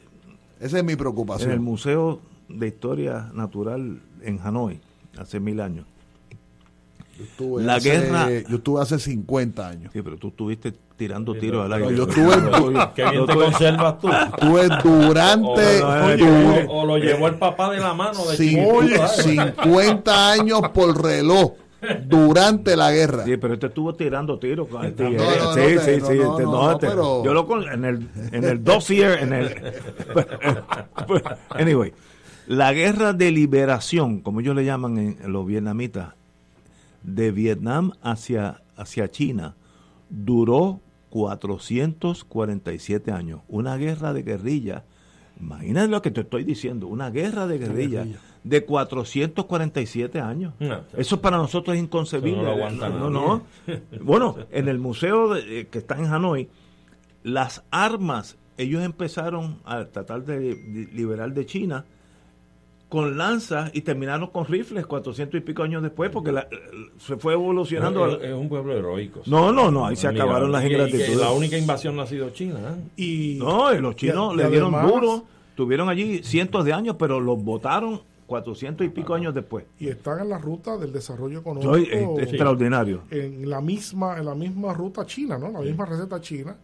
Esa es mi en el preocupación. Museo de Historia Natural en Hanoi, hace mil años, Yo estuve la hace- guerra- Yo estuve hace 50 años. sí, pero tú estuviste tirando Sí, tiros pero- al aire. yo estuve- Qué bien te conservas tú. Estuve durante. O, no, du- o lo llevó el papá de la mano de chiquitito, ¿sabes? 50 años por reloj durante la guerra. Sí, pero este estuvo tirando tiros con el No, tigre. no, no, sí, no, sí, no, sí. no, este, no, no, no, este, pero- Yo lo con, en el en el dossier, en el anyway, la guerra de liberación, como ellos le llaman en, los vietnamitas, de Vietnam hacia hacia China duró 447 años, una guerra de guerrilla. Imagínate lo que te estoy diciendo, una guerra de guerrilla, de 447 años. No, Eso para nosotros es inconcebible. Eso no lo aguanta no, nadie. no. Bueno, en el museo de- eh, que está en Hanoi, las armas, ellos empezaron a tratar de, de liberar de China con lanzas y terminaron con rifles 400 y pico años después porque la- se fue evolucionando. Es, es un pueblo heroico. No, no, no, ahí se Mira, acabaron las ingratitudes. La única invasión no ha sido China. ¿eh? Y, No, y los chinos y- y le dieron además- duro, tuvieron allí cientos de años, pero los votaron 400 y pico años después. y están en la ruta del desarrollo económico. Soy eh, extraordinario. en la misma en la misma ruta china, ¿no? La misma receta china,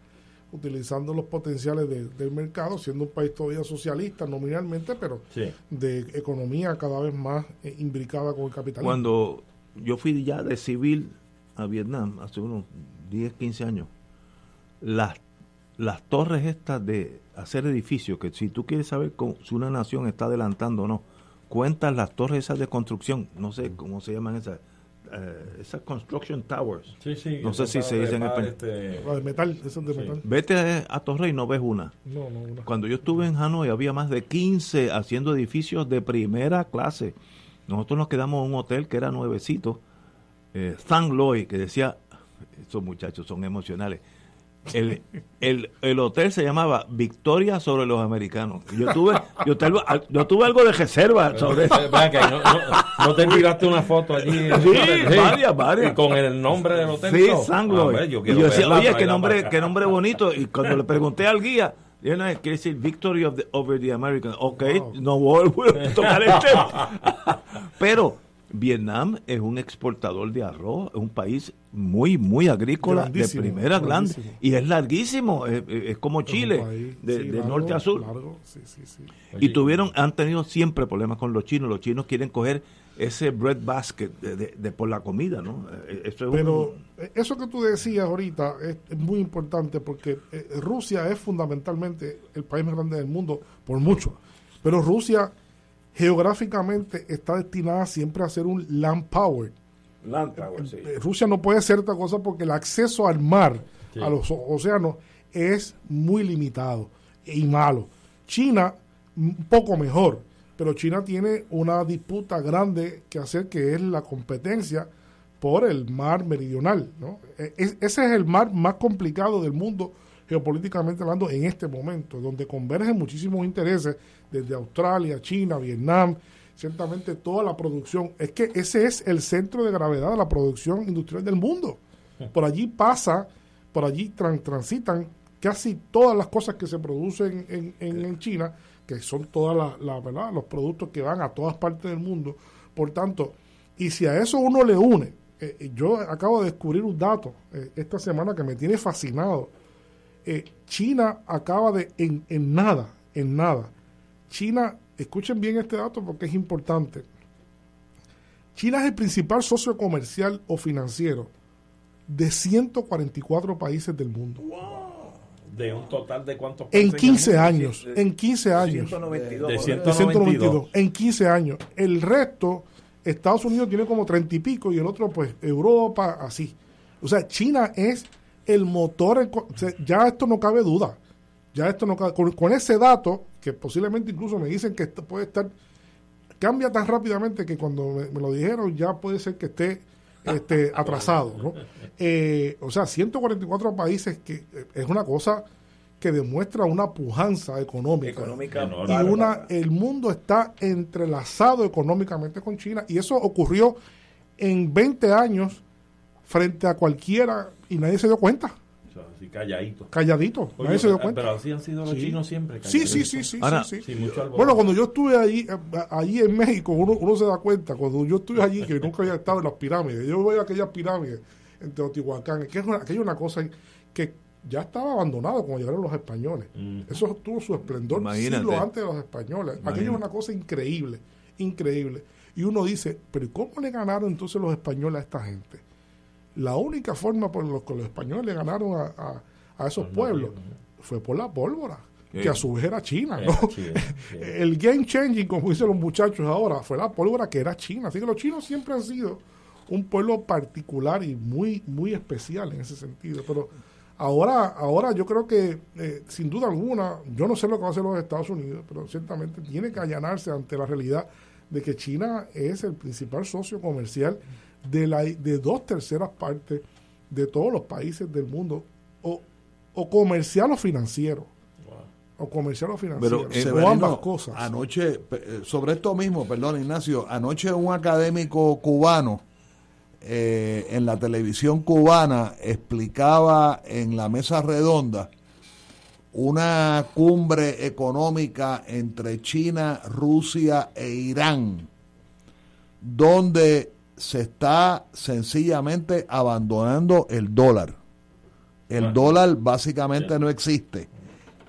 utilizando los potenciales de- del mercado, siendo un país todavía socialista nominalmente, pero Sí. de economía cada vez más eh, imbricada con el capitalismo. Cuando yo fui ya de civil a Vietnam, hace unos 10, 15 años, las, las torres estas de hacer edificios, que si tú quieres saber cómo- si una nación está adelantando o no, cuentas las torres esas de construcción, no sé cómo se llaman esas, eh, esas construction towers. Sí, sí, No sé si se dice en español. este, La de metal, eso es de Sí. metal. Vete a, a Torre y no ves una. No, no, no. Cuando yo estuve en Hanoi había más de 15 haciendo edificios de primera clase. Nosotros nos quedamos en un hotel que era nuevecito, eh, Thang Loi, que decía, estos muchachos son emocionales. El, el, el hotel se llamaba Victoria sobre los americanos. Yo tuve, yo tuve, yo tuve algo de reserva sobre eso. No, no- no te tiraste una foto allí. Sí, varias, varias. Y con el nombre del hotel. Sí. Sangloy. Ah, yo decía, verla, oye, qué nombre, qué nombre bonito. Y cuando le pregunté al guía, yo no, quiere decir Victory of the- over the Americans. Ok, no voy a tocar el tema. Pero Vietnam es un exportador de arroz, es un país muy, muy agrícola, de primera grande. Y es larguísimo, es, es como Es Chile, país, de, sí, de largo, norte a sur. largo, sí, sí, sí. Y tuvieron, han tenido siempre problemas con los chinos. Los chinos quieren coger ese bread basket de, de- de por la comida, ¿no? Eh, Eso es Pero eh, eso que tú decías ahorita es, es muy importante porque eh, Rusia es fundamentalmente el país más grande del mundo por mucho. Pero Rusia geográficamente está destinada siempre a ser un land power. Land power, sí. Eh, Rusia no puede ser otra cosa porque el acceso al mar, Sí. a los océanos, es muy limitado y malo. China, un poco mejor, pero China tiene una disputa grande que hacer que es la competencia por el mar meridional. ¿no? E- es- ese es el mar más complicado del mundo geopolíticamente hablando en este momento, donde convergen muchísimos intereses desde Australia, China, Vietnam, ciertamente toda la producción. Es que ese es el centro de gravedad de la producción industrial del mundo. Por allí pasa, por allí tran- transitan casi todas las cosas que se producen en, en- en China, que son todas las la, ¿verdad? los productos que van a todas partes del mundo. Por tanto, Y si a eso uno le une, eh, yo acabo de descubrir un dato esta semana que me tiene fascinado. China acaba de, en, en nada, en nada, China, escuchen bien este dato porque es importante. China es el principal socio comercial o financiero de 1144 países del mundo. De un total de cuántos En 15 años. En 15 años. 192. De 192. En 15 años. El resto, Estados Unidos tiene como 30 y pico y el otro, pues, Europa, así. O sea, China es el motor. ya esto no cabe duda. Ya esto no cabe. Con, ese dato, que posiblemente incluso me dicen que esto puede estar. Cambia tan rápidamente que cuando me lo dijeron ya puede ser que esté este, atrasado. ¿no? Eh, o sea, 144 países que eh, es una cosa que demuestra una pujanza económica. y una, el mundo está entrelazado económicamente con China y eso ocurrió en 20 años frente a cualquiera y nadie se dio cuenta calladito. Calladito, nadie se dio cuenta. Pero así han sido los chinos siempre. Sí, sí, sí, sí, sí, Bueno, cuando yo estuve allí, eh, allí en México, uno, uno se da cuenta, cuando yo estuve allí, que nunca había estado en las pirámides, yo voy a aquellas pirámides en Teotihuacán, que es una, aquello una cosa que ya estaba abandonado cuando llegaron los españoles. Eso tuvo su esplendor siglos antes de los españoles. Aquello es una cosa increíble, increíble. Y uno dice, pero ¿cómo le ganaron entonces los españoles a esta gente? La única forma por la que los españoles le ganaron a, esos pueblos fue por la pólvora, que a su vez era China. El game changing, como dicen los muchachos ahora, fue la pólvora que era China. Así que los chinos siempre han sido un pueblo particular y muy, muy especial en ese sentido. Pero ahora, ahora yo creo que, eh, sin duda alguna, yo no sé lo que va a hacer los Estados Unidos, pero ciertamente tiene que allanarse ante la realidad de que China es el principal socio comercial de, la, de dos terceras partes de todos los países del mundo, o, o comercial o financiero. O comercial o financiero. Pero, o ambas cosas. Anoche, eh, sobre esto mismo, perdón Ignacio, anoche un académico cubano eh, en la televisión cubana explicaba en la mesa redonda una cumbre económica entre China, Rusia e Irán, donde se está sencillamente abandonando el dólar. El dólar básicamente no existe.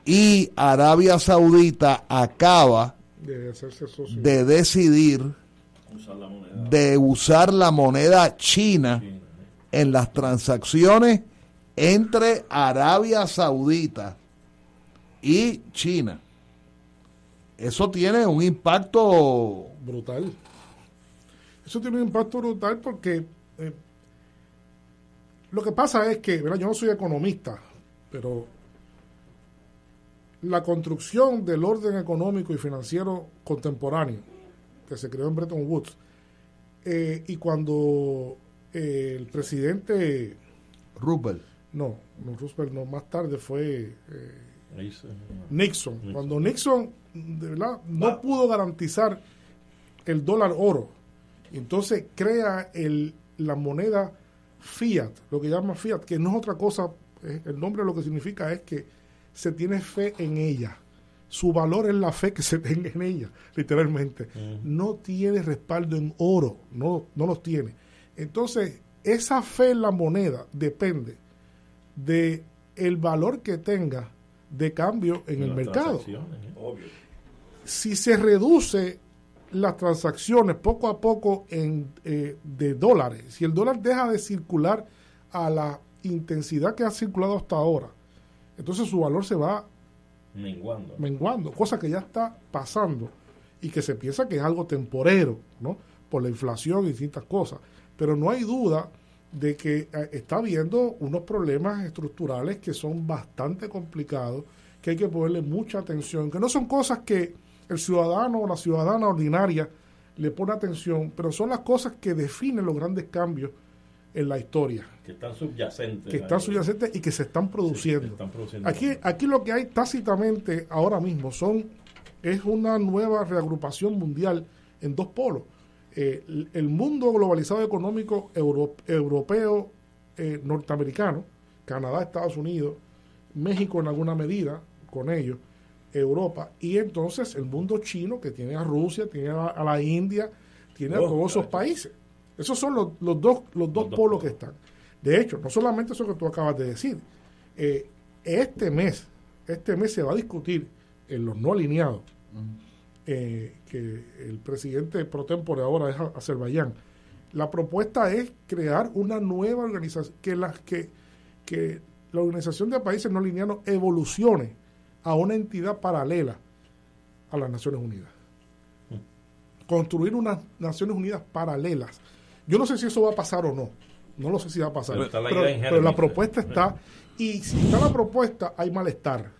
Y Arabia Saudita acaba de, decidir de usar la moneda china en las transacciones entre Arabia Saudita y China. Eso tiene un impacto brutal. Eso tiene un impacto brutal porque eh, lo que pasa es que, yo no soy economista, pero la construcción del orden económico y financiero contemporáneo que se creó en Bretton Woods eh, y cuando eh, el presidente Roosevelt. No, no Roosevelt no más tarde fue Nixon. Cuando Nixon de verdad no pudo garantizar el dólar oro entonces crea el, la moneda fiat, lo que llama fiat, que no es otra cosa, el nombre lo que significa es que se tiene fe en ella. Su valor es la fe que se tenga en ella, literalmente. No tiene respaldo en oro, no, no los tiene. Entonces, esa fe en la moneda depende de el valor que tenga de cambio en el mercado. ¿eh? Si se reduce las transacciones poco a poco en, eh, de dólares, si el dólar deja de circular a la intensidad que ha circulado hasta ahora, entonces su valor se va menguando, menguando cosa que ya está pasando y que se piensa que es algo temporero, ¿no? Por la inflación y distintas cosas. Pero no hay duda de que eh, está habiendo unos problemas estructurales que son bastante complicados, que hay que ponerle mucha atención, que no son cosas que el ciudadano o la ciudadana ordinaria le pone atención, pero son las cosas que definen los grandes cambios en la historia. Que están subyacentes. Que están subyacentes y que se están produciendo. aquí, aquí lo que hay tácitamente ahora mismo son es una nueva reagrupación mundial en dos polos. Eh, el mundo globalizado económico europeo, eh, norteamericano, Canadá, Estados Unidos, México en alguna medida con ellos, Europa y entonces el mundo chino que tiene a Rusia, tiene a, la India, tiene a oh, todos esos países. Esos son los, los dos, los dos polos que están. De hecho, no solamente eso que tú acabas de decir, eh, este mes, este mes se va a discutir en los no alineados, eh, que el presidente pro tempore ahora es Azerbaiyán. La propuesta es crear una nueva organización, que, las que, que la Organización de Países No Alineados evolucione a una entidad paralela a las Naciones Unidas. Construir unas Naciones Unidas paralelas. Yo no sé si eso va a pasar o no. No lo sé si va a pasar. Pero, la, propuesta está. Y si está la propuesta, hay malestar.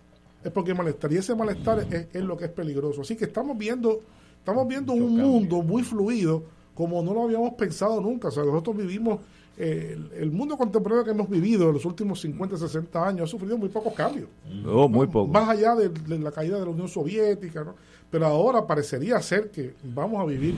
Es porque hay malestar. Y ese malestar es, lo que es peligroso. Así que estamos viendo, estamos viendo un mundo muy fluido como no lo habíamos pensado nunca. O sea, nosotros vivimos el, mundo contemporáneo que hemos vivido en los últimos 50, 60 años ha sufrido muy pocos cambios. Muy poco. Más allá de, la caída de la Unión Soviética, ¿no? Pero ahora parecería ser que vamos a vivir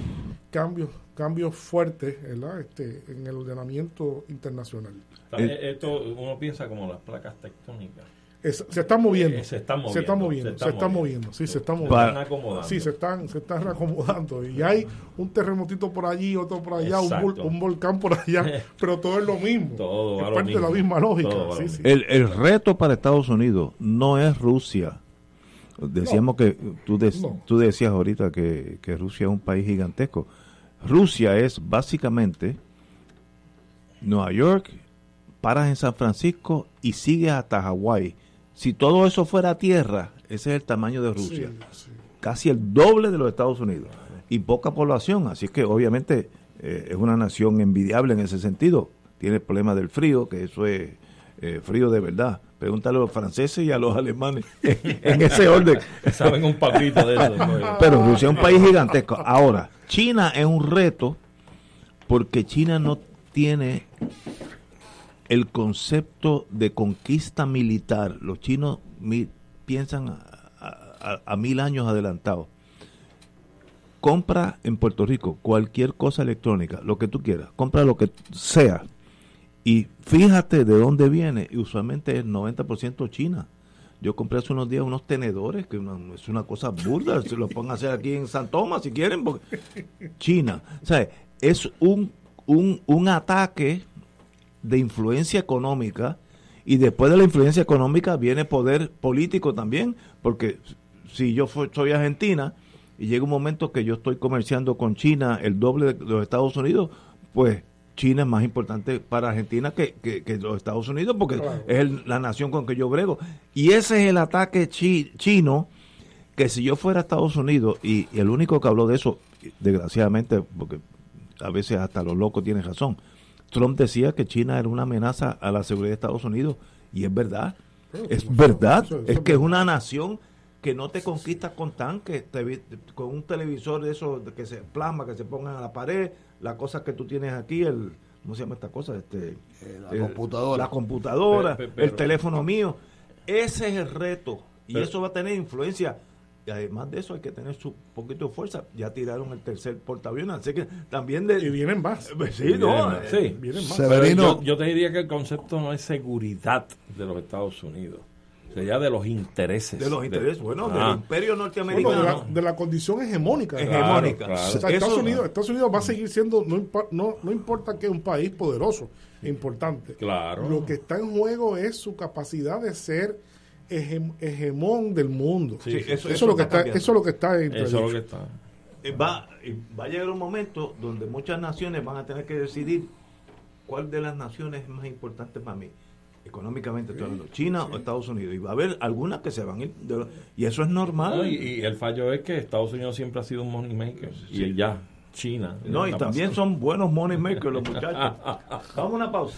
cambios cambios fuertes Este, en el ordenamiento internacional. Esto uno piensa como las placas tectónicas se están moviendo. se están moviendo. Se están moviendo. Se están moviendo. Sí, se están moviendo. Sí, se están, se están reacomodando. Y hay un terremotito por allí, otro por allá, un, volcán por allá. pero todo es lo mismo. Todo es parte de la misma lógica. El, el, reto para Estados Unidos no es Rusia. Decíamos que tú, tú decías ahorita que, que Rusia es un país gigantesco. Rusia es básicamente Nueva York, paras en San Francisco y sigues hasta Hawái si todo eso fuera tierra, ese es el tamaño de Rusia. Casi el doble de los Estados Unidos. Y poca población, así que obviamente eh, es una nación envidiable en ese sentido. Tiene el problema del frío, que eso es eh, frío de verdad. Pregúntale a los franceses y a los alemanes en ese orden. Saben un papito de eso. Pero Rusia es un país gigantesco. Ahora, China es un reto porque China no tiene el concepto de conquista militar. Los chinos piensan a, mil años adelantados. Compra en Puerto Rico cualquier cosa electrónica, lo que tú quieras, compra lo que sea. Y fíjate de dónde viene, y usualmente es 90% China. Yo compré hace unos días unos tenedores, que es una cosa burda, se lo pongan a hacer aquí en San Tomás si quieren, porque China. O sea, es un, un, un ataque de influencia económica y después de la influencia económica viene poder político también, porque si yo soy argentina y llega un momento que yo estoy comerciando con China el doble de los Estados Unidos, pues China es más importante para Argentina que, los Estados Unidos porque es la nación con que yo brego. Y ese es el ataque chino que si yo fuera a Estados Unidos y, y el único que habló de eso, desgraciadamente, porque a veces hasta los locos tienen razón, Trump decía que China era una amenaza a la seguridad de Estados Unidos y es verdad. es verdad. es que es una nación que no te conquista con tanques, con un televisor de eso que se plasma, que se pongan a la pared, las cosas que tú tienes aquí, el ¿cómo se llama esta cosa? Este, eh, la computadora. La computadora, el teléfono mío. Ese es el reto y eso va a tener influencia y además de eso hay que tener su poquito de fuerza. Ya tiraron el tercer portaaviones, así que también de... Y vienen más. Pues sí, no, sí. Vienen más. Yo, te diría que el concepto no es seguridad de los Estados Unidos. Sería de los intereses. De los intereses, bueno, del ah. imperio norteamericano. de, la, condición hegemónica. Hegemónica. Estados, Unidos, Estados Unidos va a seguir siendo, no, no, no importa que es un país poderoso, importante. Claro. Lo que está en juego es su capacidad de ser hegemón del mundo. eso, es lo que está, eso es lo que está Eso es lo que está. Eh, va, va a llegar un momento donde muchas naciones van a tener que decidir cuál de las naciones es más importante para mí económicamente China o Estados Unidos. Y va a haber algunas que se van a ir. y eso es normal. y, el fallo es que Estados Unidos siempre ha sido un money maker. Y ya, China. No, y también son buenos money makers los muchachos. Vamos a una pausa.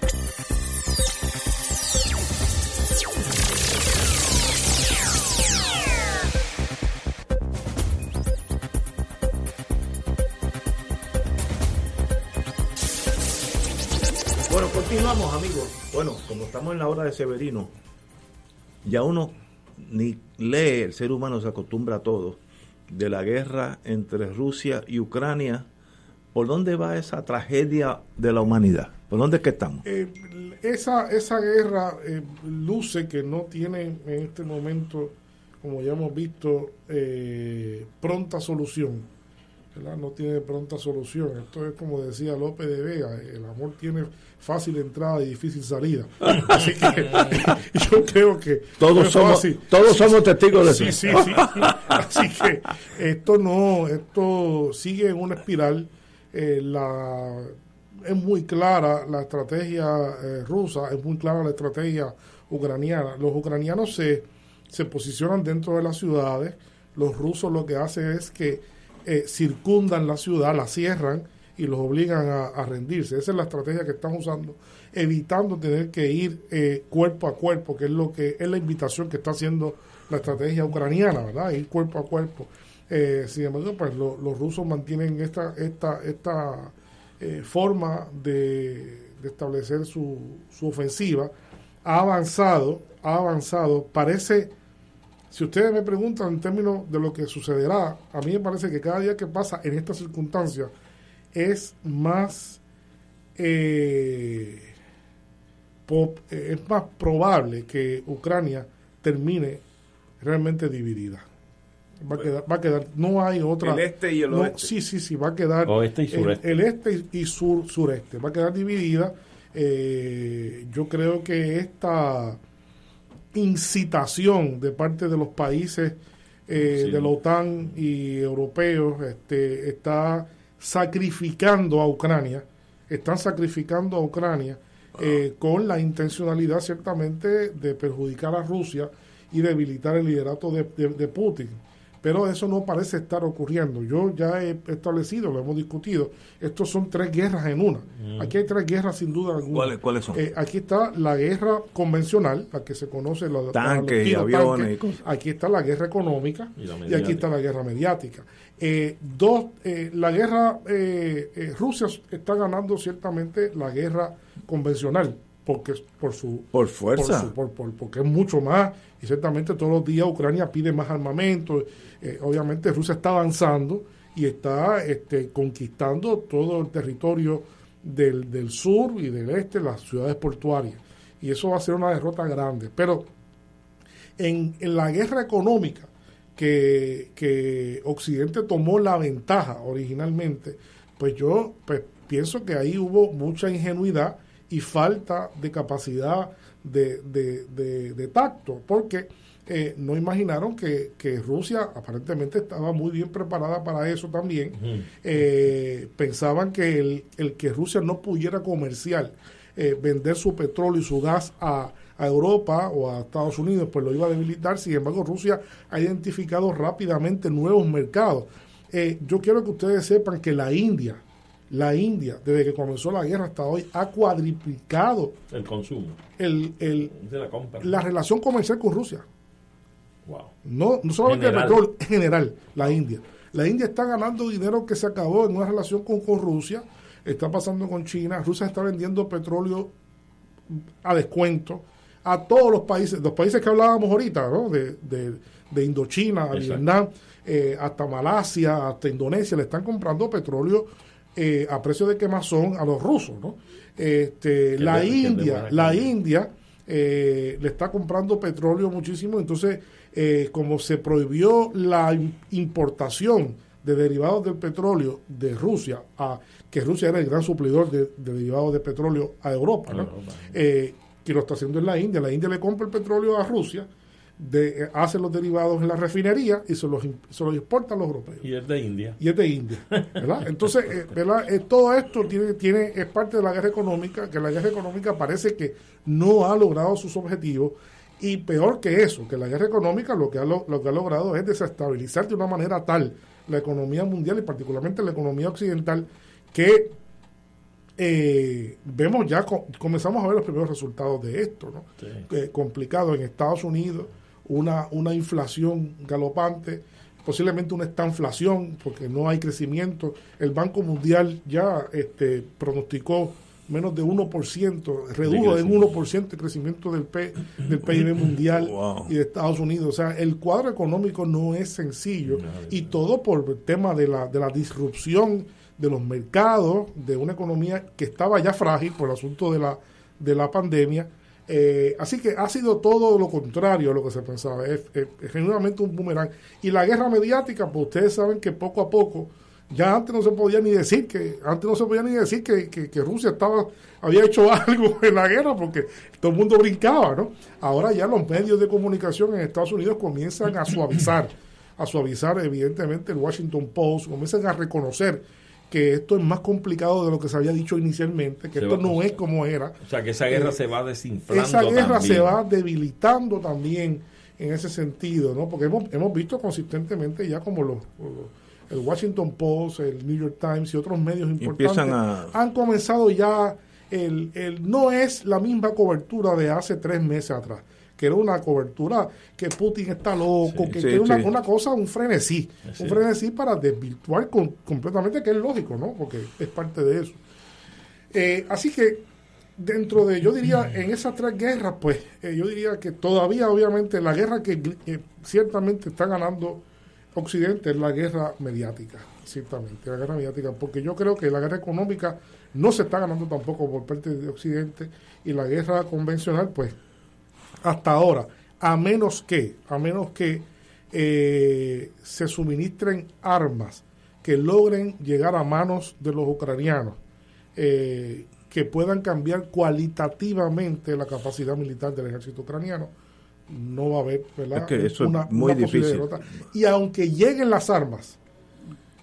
Continuamos, amigos. Bueno, como estamos en la hora de Severino, ya uno ni lee, el ser humano se acostumbra a todo, de la guerra entre Rusia y Ucrania. ¿Por dónde va esa tragedia de la humanidad? ¿Por dónde es que estamos? Eh, esa, esa guerra eh, luce que no tiene en este momento, como ya hemos visto, eh, pronta solución no tiene pronta solución. Esto es como decía López de Vega, el amor tiene fácil entrada y difícil salida. Así que yo creo que todos somos todos somos testigos de eso. Sí, sí, Así que esto no, esto sigue en una espiral. Eh, la es muy clara la estrategia eh, rusa, es muy clara la estrategia ucraniana. Los ucranianos se, se posicionan dentro de las ciudades, los rusos lo que hacen es que eh, circundan la ciudad, la cierran y los obligan a, rendirse. Esa es la estrategia que están usando, evitando tener que ir eh, cuerpo a cuerpo, que es lo que es la invitación que está haciendo la estrategia ucraniana, ¿verdad? Ir cuerpo a cuerpo. Eh, sin embargo, pues los rusos mantienen esta esta esta forma de, de establecer su, su ofensiva. Ha avanzado, ha avanzado. Parece si ustedes me preguntan en términos de lo que sucederá, a mí me parece que cada día que pasa en estas circunstancias es más eh, eh, es más probable que Ucrania termine realmente dividida. Va a, quedar, va a quedar, no hay otra. El este y el oeste. Sí, sí, sí, va a quedar. Oeste y sureste. El, este y sur, sureste. Va a quedar dividida. Eh, yo creo que esta incitación de parte de los países eh, de la OTAN y europeos este, está sacrificando a Ucrania, están sacrificando a Ucrania eh, con la intencionalidad ciertamente de perjudicar a Rusia y debilitar el liderato de Putin pero eso no parece estar ocurriendo. Yo ya he establecido, lo hemos discutido, estos son tres guerras en una. Mm. Aquí hay tres guerras sin duda alguna. ¿Cuáles, son? Eh, aquí está la guerra convencional, la que se conoce, la, tanques y aviones. Aquí está la guerra económica y, aquí está la guerra mediática. Eh, dos, eh, la guerra, Rusia está ganando ciertamente la guerra convencional porque por su por fuerza por, porque es mucho más y ciertamente todos los días Ucrania pide más armamento eh, obviamente Rusia está avanzando y está este, conquistando todo el territorio del, del sur y del este las ciudades portuarias. Y eso va a ser una derrota grande. Pero en, en la guerra económica que, que Occidente tomó la ventaja originalmente, pues yo pues, pienso que ahí hubo mucha ingenuidad y falta de capacidad de, de, tacto, porque eh, no imaginaron que, Rusia aparentemente estaba muy bien preparada para eso también. Eh, pensaban que el, el, que Rusia no pudiera comercial eh, vender su petróleo y su gas a, a Europa o a Estados Unidos, pues lo iba a debilitar. Sin embargo, Rusia ha identificado rápidamente nuevos mercados. yo quiero que ustedes sepan que la India, la India, desde que comenzó la guerra hasta hoy, ha cuadriplicado el consumo, el, el la, relación comercial con Rusia. Wow. No, no solamente el petróleo, en general, la India. La India está ganando dinero que se acabó en una relación con, con Rusia, está pasando con China, Rusia está vendiendo petróleo a descuento a todos los países, los países que hablábamos ahorita, ¿no? de, de, Indochina, a Vietnam, eh, hasta Malasia, hasta Indonesia, le están comprando petróleo eh, a precio de quemazón a los rusos, ¿no? Este, la, India, la India, eh, le está comprando petróleo muchísimo, entonces eh, como se prohibió la importación de derivados del petróleo de Rusia, a, que Rusia era el gran suplidor de, derivados de petróleo a Europa, ¿no? que lo está haciendo en la India, la India le compra el petróleo a Rusia, de, hace los derivados en la refinería y se los, se los exportan los europeos. Y es de India. Y es de India. ¿verdad? Entonces, eh, ¿verdad? Eh, todo esto tiene, tiene, es parte de la guerra económica, que la guerra económica parece que no ha logrado sus objetivos. Y peor que eso, que la guerra económica lo que ha, lo, que ha logrado es desestabilizar de una manera tal la economía mundial y particularmente la economía occidental que eh, vemos ya, comenzamos a ver los primeros resultados de esto, ¿no? complicado en Estados Unidos una, una inflación galopante, posiblemente una estanflación, porque no hay crecimiento. El Banco Mundial ya este, pronosticó menos de 1%, redujo en 1% el crecimiento del, P, del PIB mundial y de Estados Unidos. O sea, el cuadro económico no es sencillo y todo por el tema de la, de la disrupción de los mercados, de una economía que estaba ya frágil por el asunto de la, de la pandemia eh, así que ha sido todo lo contrario a lo que se pensaba. Es, genuinamente un boomerang. Y la guerra mediática, pues ustedes saben que poco a poco, ya antes no se podía ni decir que, antes no se podía ni decir que, que, Rusia estaba, había hecho algo en la guerra porque todo el mundo brincaba, ¿no? Ahora ya los medios de comunicación en Estados Unidos comienzan a suavizar, a suavizar evidentemente el Washington Post, comienzan a reconocer que esto es más complicado de lo que se había dicho inicialmente, que esto no es como era. O sea, que esa guerra eh, se va desinflando. Esa guerra se va debilitando también en ese sentido, ¿no? Porque hemos, hemos visto consistentemente ya como los, el Washington Post, el New York Times y otros medios importantes han comenzado ya el, el no es la misma cobertura de hace tres meses atrás que era una cobertura, que Putin está loco, que, era una, cosa, un frenesí, un frenesí para desvirtuar completamente, que es lógico, ¿no? Porque es parte de eso. Eh, así que dentro de, yo diría, en esas tres guerras, pues eh, yo diría que todavía, obviamente, la guerra que ciertamente está ganando Occidente es la guerra mediática, ciertamente, la guerra mediática, porque yo creo que la guerra económica no se está ganando tampoco por parte de Occidente y la guerra convencional, pues hasta ahora, a menos que, a menos que eh, se suministren armas que logren llegar a manos de los ucranianos, eh, que puedan cambiar cualitativamente la capacidad militar del ejército ucraniano, no va a haber una, muy difícil. derrota. Y aunque lleguen las armas,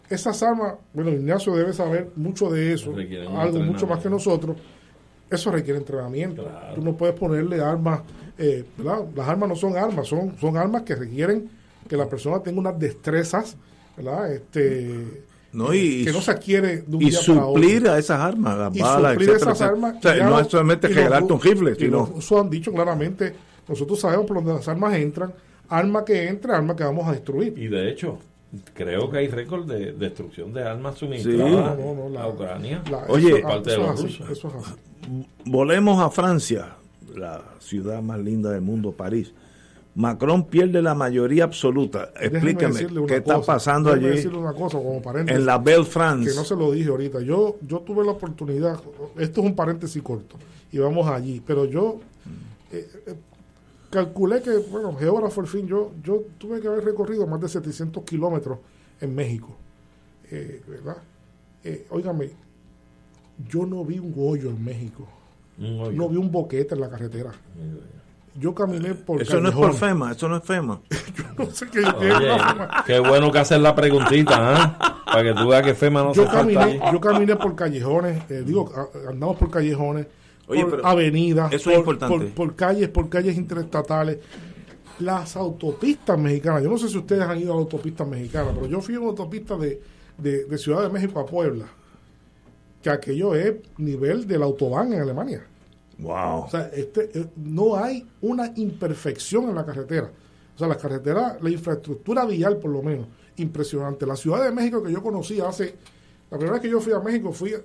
esas armas, bueno, Ignacio debe saber mucho de eso, algo mucho más que nosotros, eso requiere entrenamiento. Tú no puedes ponerle armas eh, las armas no son armas, son, son armas que requieren que la persona tenga unas destrezas, ¿verdad? Este, no, y, que no se adquiere de un y suplir a esas armas, las balas, suplir esas armas. no es solamente regalarte un rifle, sino... Eso han dicho claramente, nosotros sabemos por donde las armas entran, arma que entra, arma que vamos a destruir. Y de hecho, creo que hay récord de destrucción de armas suministradas a Ucrania. Oye, parte de los rusos. volvemos a Francia la ciudad más linda del mundo, París. Macron pierde la mayoría absoluta. Explíqueme qué está pasando allí. decirle una cosa como en la Belle France. Que no se lo dije ahorita. Yo, yo tuve la oportunidad, esto es un paréntesis corto, y vamos allí, pero yo, eh, eh, calculé que, bueno, geógrafo al fin, yo, yo tuve que haber recorrido más de 700 kilómetros en México, eh, ¿verdad? Eh, óigame, yo no vi un hoyo en México, no vi un boquete en la carretera. Yo caminé por Eso no es por FEMA, eso no es FEMA. yo no sé qué, qué bueno que hacer la preguntita, ¿eh? Para que tú veas que FEMA no yo se caminé, Yo caminé por callejones, eh, digo, andamos por callejones, por avenidas, eso por, es importante. Por, calles, por calles interestatales. Las autopistas mexicanas, yo no sé si ustedes han ido a la autopista mexicana, pero yo fui a una autopista de, de, Ciudad de México a Puebla, que aquello es nivel del autobahn en Alemania. Wow. O sea, este, eh, no hay una imperfección en la carretera. O sea, la carretera, la infraestructura vial por lo menos, impresionante. La Ciudad de México que yo conocí hace, la primera vez que yo fui a México fui eh,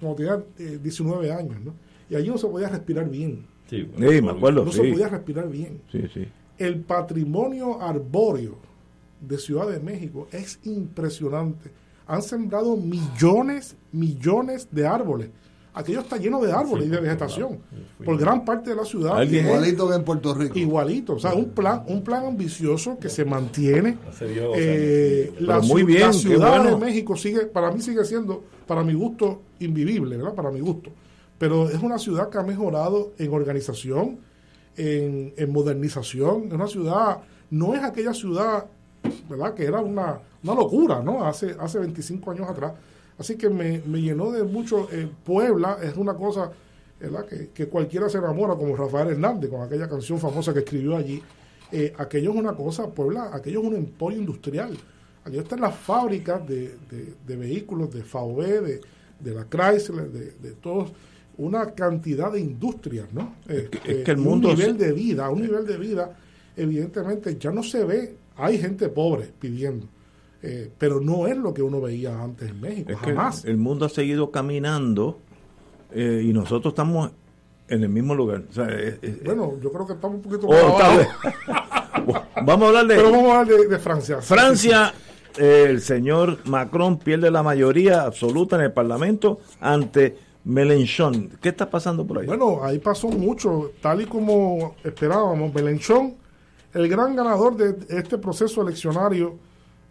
cuando tenía 19 años, ¿no? Y allí no se podía respirar bien. Sí, me acuerdo. No se podía respirar bien. Sí, sí. El patrimonio arbóreo de Ciudad de México es impresionante. Han sembrado millones, millones de árboles. Aquello está lleno de árboles y de vegetación por gran parte de la ciudad. Igualito que en Puerto Rico. Igualito, o sea, un plan, un plan ambicioso que se mantiene. Eh, la, muy bien, la ciudad de México sigue, para mí sigue siendo, para mi gusto, invivible, ¿verdad? Para mi gusto pero es una ciudad que ha mejorado en organización, en, modernización, es una ciudad, no es aquella ciudad, ¿verdad?, que era una, una locura, ¿no?, hace, hace 25 años atrás. Así que me, llenó de mucho. Eh, Puebla es una cosa ¿verdad? Que, que, cualquiera se enamora, como Rafael Hernández, con aquella canción famosa que escribió allí. Eh, aquello es una cosa, Puebla, aquello es un emporio industrial. Aquello está en las fábricas de, de, vehículos, de VW, de, de la Chrysler, de, de todos una cantidad de industrias, ¿no? Es que, este, el mundo... Un nivel de vida, un nivel de vida, evidentemente ya no se ve, hay gente pobre pidiendo, eh, pero no es lo que uno veía antes en México, jamás. el mundo ha seguido caminando eh, y nosotros estamos en el mismo lugar. bueno, yo creo que estamos un poquito... Oh, vamos a hablar de... Pero vamos a hablar de, Francia. Francia... el señor Macron pierde la mayoría absoluta en el Parlamento ante Melenchón, ¿qué está pasando por ahí? Bueno, ahí pasó mucho, tal y como esperábamos. Melenchón, el gran ganador de este proceso eleccionario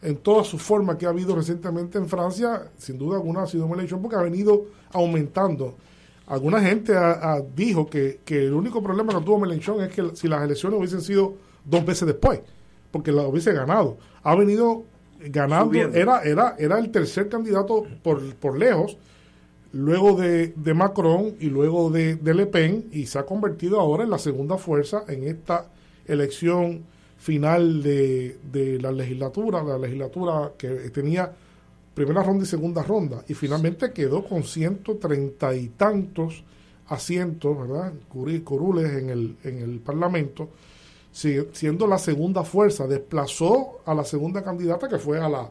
en toda su forma que ha habido recientemente en Francia, sin duda alguna ha sido Melenchón porque ha venido aumentando. Alguna gente dijo que, el único problema que tuvo Melenchón es que si las elecciones hubiesen sido dos veces después, porque la hubiese ganado. Ha venido ganando, era, era, era el tercer candidato por, por lejos luego de, Macron y luego de, Le Pen y se ha convertido ahora en la segunda fuerza en esta elección final de, la legislatura, la legislatura que tenía primera ronda y segunda ronda y finalmente quedó con 130 y tantos asientos, ¿verdad? Curules en el, en el Parlamento, siendo la segunda fuerza, desplazó a la segunda candidata que fue a la,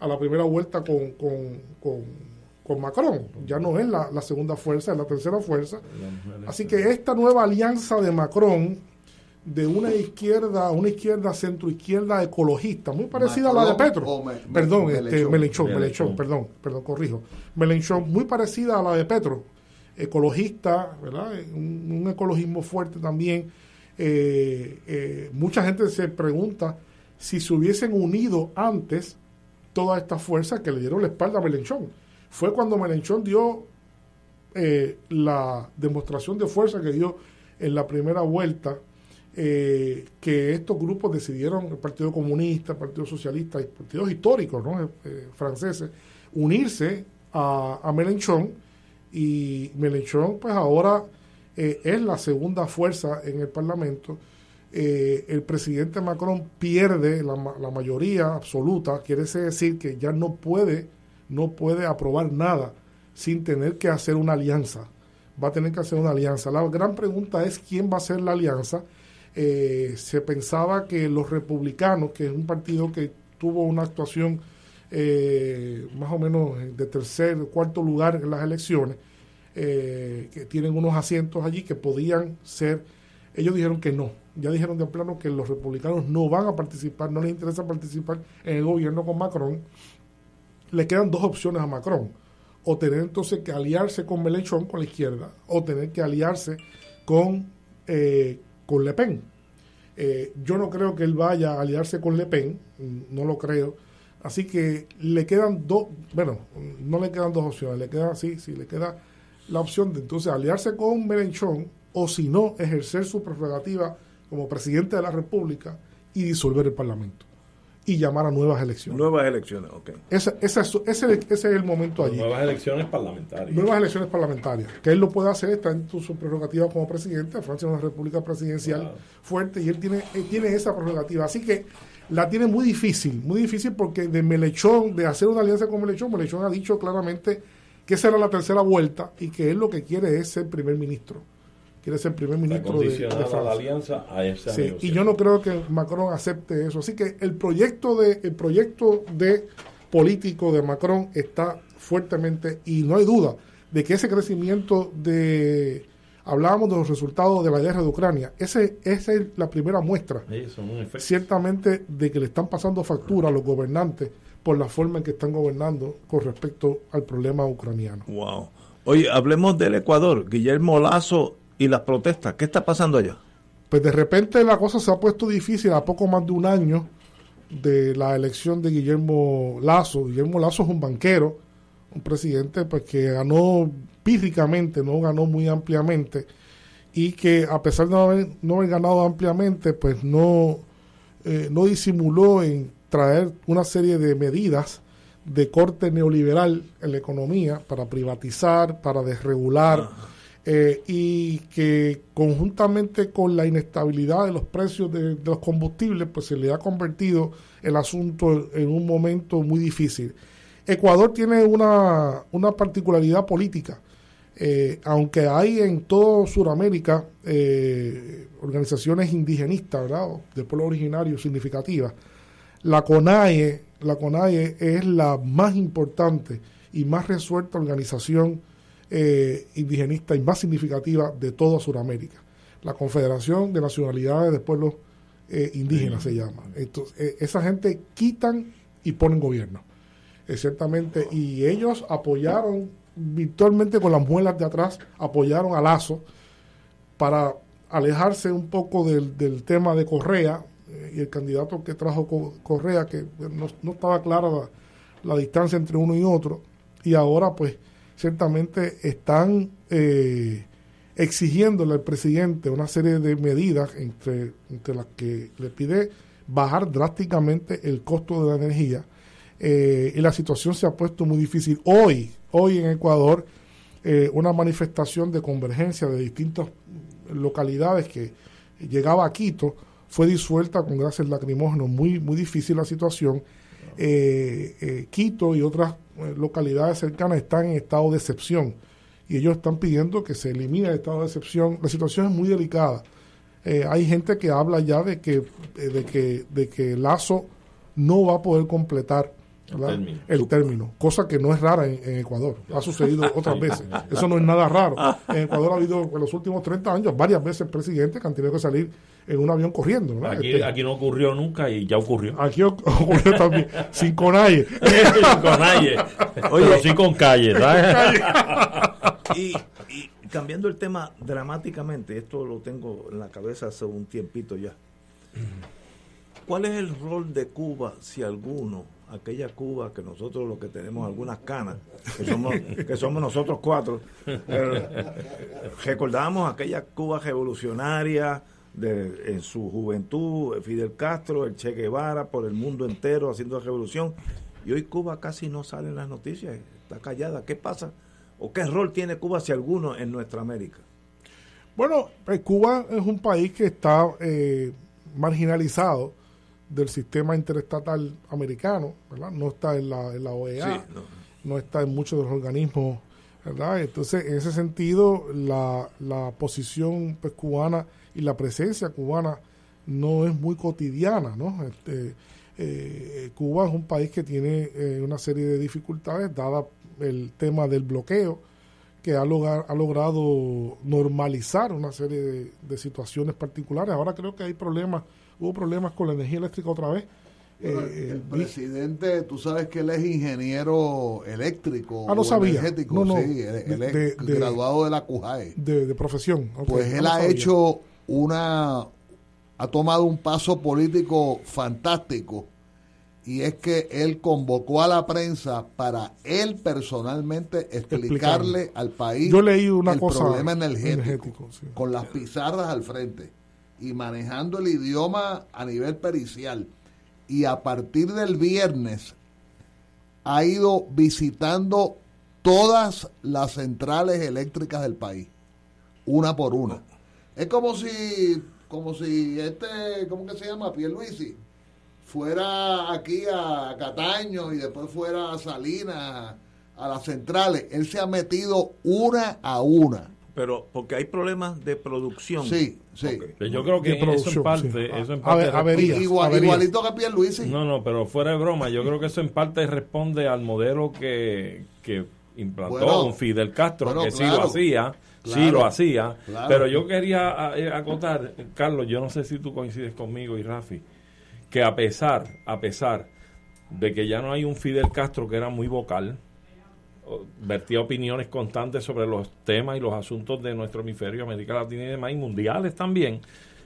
a la primera vuelta con con Macron. Ya no es la, segunda fuerza, es la tercera fuerza. Así que esta nueva alianza de Macron, de una izquierda, una izquierda centroizquierda ecologista, muy parecida a la de Petro. perdón, este, Melenchón, perdón, perdón, corrijo. Melenchón, muy parecida a la de Petro, ecologista, ¿verdad? Un, ecologismo fuerte también. Eh, eh, mucha gente se pregunta si se hubiesen unido antes todas estas fuerzas que le dieron la espalda a Melenchón fue cuando Melenchón dio eh, la demostración de fuerza que dio en la primera vuelta, eh, que estos grupos decidieron, el Partido Comunista, el Partido Socialista y partidos históricos ¿no? Eh, franceses, unirse a, a, Melenchón y Melenchón pues ahora es la segunda fuerza en el Parlamento. el presidente Macron pierde la, la mayoría absoluta, quiere decir que ya no puede no puede aprobar nada sin tener que hacer una alianza. Va a tener que hacer una alianza. La gran pregunta es quién va a ser la alianza. Eh, se pensaba que los republicanos, que es un partido que tuvo una actuación eh, más o menos de tercer, cuarto lugar en las elecciones, eh, que tienen unos asientos allí que podían ser, ellos dijeron que no, ya dijeron de plano que los republicanos no van a participar, no les interesa participar en el gobierno con Macron, le quedan dos opciones a Macron. O tener entonces que aliarse con Mélenchon, con la izquierda, o tener que aliarse con, eh, con Le Pen. Eh, yo no creo que él vaya a aliarse con Le Pen, mm, no lo creo. Así que le quedan dos, bueno, no le quedan dos opciones, le queda, sí, sí, le queda la opción de entonces aliarse con Melenchón o si no, ejercer su prerrogativa como presidente de la República y disolver el Parlamento y llamar a nuevas elecciones. Nuevas elecciones, ok. Ese, ese, ese, es el momento allí. Nuevas elecciones parlamentarias. Nuevas elecciones parlamentarias. Que él lo puede hacer, está en su prerrogativa como presidente. Francia es una república presidencial fuerte y él tiene, tiene esa prerrogativa. Así que la tiene muy difícil, muy difícil porque de Melechón, de hacer una alianza con Melechón, Melechón ha dicho claramente que esa era la tercera vuelta y que él lo que quiere es ser primer ministro quiere ser primer ministro de, de la alianza a sí, y yo no creo que Macron acepte eso. Así que el proyecto de el proyecto de político de Macron está fuertemente y no hay duda de que ese crecimiento de hablábamos de los resultados de la guerra de Ucrania ese esa es la primera muestra ciertamente de que le están pasando factura a los gobernantes por la forma en que están gobernando con respecto al problema ucraniano. Wow. Oye, hablemos del Ecuador. Guillermo Lazo y las protestas. ¿Qué está pasando allá? Pues de repente la cosa se ha puesto difícil a poco más de un año de la elección de Guillermo Lazo. Guillermo Lazo es un banquero, un presidente pues que ganó pírricamente, no ganó muy ampliamente y que a pesar de no haber, no haber ganado ampliamente, pues no, eh, no disimuló en traer una serie de medidas de corte neoliberal en la economía para privatizar, para desregular. Eh, y que conjuntamente con la inestabilidad de los precios de, los combustibles, pues se le ha convertido el asunto en un momento muy difícil. Ecuador tiene una, particularidad política, eh, aunque hay en todo Sudamérica eh, organizaciones indigenistas, ¿verdad? de pueblo originario significativas. La CONAIE, la CONAIE es la más importante y más resuelta organización eh, indigenista y más significativa de toda Sudamérica. La Confederación de Nacionalidades de Pueblos eh, Indígenas se llama. Entonces, eh, esa gente quitan y ponen gobierno. ciertamente, y ellos apoyaron virtualmente con las muelas de atrás, apoyaron a Lazo para alejarse un poco del, tema de Correa y el candidato que trajo Correa, que no, estaba clara la distancia entre uno y otro, y ahora pues ciertamente están eh, exigiéndole al presidente una serie de medidas entre, entre las que le pide bajar drásticamente el costo de la energía eh, y la situación se ha puesto muy difícil. Hoy, hoy en Ecuador, eh, una manifestación de convergencia de distintas localidades que llegaba a Quito fue disuelta con gases lacrimógenos, muy, muy difícil la situación. Quito y otras eh, localidades cercanas están en estado de excepción y ellos están pidiendo que se elimine el estado de excepción. La situación es muy delicada. Eh, hay gente que habla ya de que, eh, de que, de que Lazo no va a poder completar el término. cosa que no es rara en, Ecuador. Ha sucedido otras veces. Eso no es nada raro. En Ecuador ha habido en los últimos 30 años varias veces presidentes que han tenido que salir en un avión corriendo. Este, aquí, no ocurrió nunca y ya ocurrió. Aquí ocurrió también, sin conalle. sin conalle. Oye, sí con calle, y, y cambiando el tema dramáticamente, esto lo tengo en la cabeza hace un tiempito ya. ¿Cuál es el rol de Cuba, si alguno, aquella Cuba que nosotros lo que tenemos algunas canas, que somos, que somos nosotros cuatro, recordamos aquella Cuba revolucionaria, de, en su juventud, Fidel Castro, el Che Guevara, por el mundo entero haciendo la revolución. Y hoy Cuba casi no sale en las noticias, está callada. ¿Qué pasa? ¿O qué rol tiene Cuba, si alguno, en nuestra América? Bueno, pues Cuba es un país que está eh, marginalizado del sistema interestatal americano, ¿verdad? No está en la, en la OEA, no. está en muchos de los organismos, ¿verdad? Entonces, en ese sentido, la, la posición pues, cubana y la presencia cubana no es muy cotidiana, ¿no? Este, eh, Cuba es un país que tiene eh, una serie de dificultades, dada el tema del bloqueo, que ha, ha logrado normalizar una serie de, situaciones particulares. Ahora creo que hay problemas, hubo problemas con la energía eléctrica otra vez. Eh, el presidente, tú sabes que él es ingeniero eléctrico. Ah, no sabía. Energético, sí, graduado de la CUJAE. De, profesión. Pues él ha hecho una ha tomado un paso político fantástico y es que él convocó a la prensa para él personalmente explicarle al país el problema energético, con las pizarras al frente y manejando el idioma a nivel pericial. Y a partir del viernes ha ido visitando todas las centrales eléctricas del país, una por una. Es como si, como si este, ¿cómo que se llama? Pierluisi fuera aquí a Cataño y después fuera a Salinas, a las centrales. Él se ha metido una a una. Pero porque hay problemas de producción. Sí, sí. Yo creo que eso en parte, eso en parte igualito que Pierluisi. No, no, pero fuera de broma, yo creo que eso en parte responde al modelo que, que implantó un Fidel Castro, que sí lo hacía, sí lo hacía. Pero yo quería eh, acotar, Carlos, yo no sé si tú coincides conmigo y Rafi, que a pesar, a pesar de que ya no hay un Fidel Castro que era muy vocal, vertía opiniones constantes sobre los temas y los asuntos de nuestro hemisferio, América Latina y demás, y mundiales también.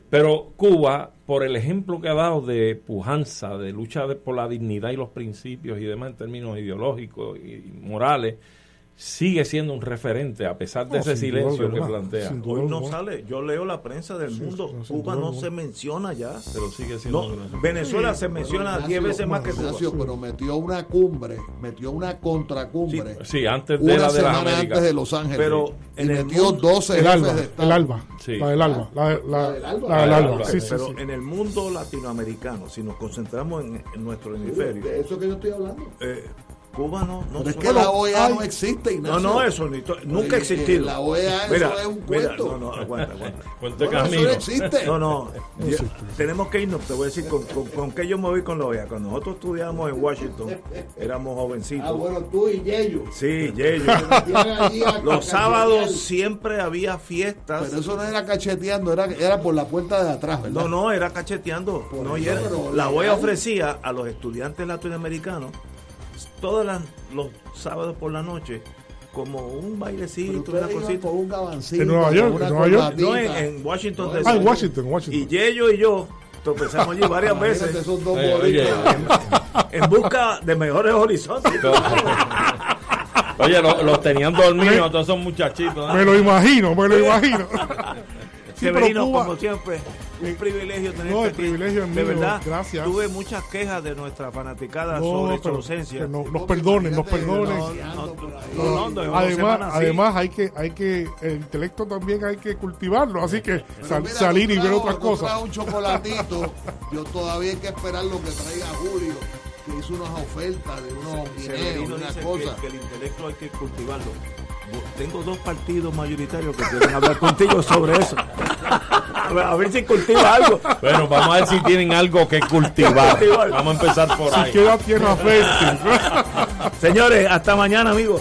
Pero Cuba, por el ejemplo que ha dado de pujanza, de lucha por la dignidad y los principios y demás en términos ideológicos y morales, sigue siendo un referente a pesar de ese silencio que plantea. Hoy no sale, yo leo la prensa del mundo, Cuba no se menciona ya, pero sigue siendo Venezuela se menciona 10 veces más que Cuba. pero metió una cumbre, metió una contracumbre. Sí, antes de la de semana antes de Los Ángeles. Pero en el metió mundo, 12 el alba, el alba, la del alba, la, del alba, pero en el mundo latinoamericano, si nos concentramos en, nuestro hemisferio, de eso que yo estoy hablando. Eh, Cuba no. no es que la OEA no existe, Ignacio. No, no, eso nunca ha existido. La OEA eso es un cuento. no, no, aguanta, aguanta. eso no existe. No, no. tenemos que irnos, te voy a decir con, con, qué yo me voy con la OEA. Cuando nosotros estudiábamos en Washington, éramos jovencitos. Ah, bueno, tú y Yeyo. Sí, Yeyo. Los sábados siempre había fiestas. Pero eso no era cacheteando, era, era por la puerta de atrás, ¿verdad? No, no, era cacheteando. no, era, la OEA ofrecía a los estudiantes latinoamericanos todos los sábados por la noche como un bailecito, una cosita. un ¿En Nueva York? ¿En Nueva York? No, en, Washington. Ah, en Washington, Washington. Y Yello y yo tropezamos allí varias veces. en, busca de mejores horizontes. Oye, los tenían dormidos todos esos muchachitos. Me lo imagino, me lo imagino. Severino, como siempre, un privilegio tener no, el privilegio es mío, de verdad gracias. tuve muchas quejas de nuestra fanaticada sobre su ausencia. no, nos perdonen nos perdonen. además además hay que hay que el intelecto también hay que cultivarlo así que salir y ver otras cosas. un chocolatito yo todavía hay que esperar lo que traiga Julio que hizo unas ofertas de unos guineos una cosa. que el intelecto hay que cultivarlo tengo dos partidos mayoritarios que quieren hablar contigo sobre eso. A ver, si cultiva algo. Bueno, vamos a ver si tienen algo que cultivar. Vamos a empezar por ahí. Si queda tierra fértil. Señores, hasta mañana, amigos.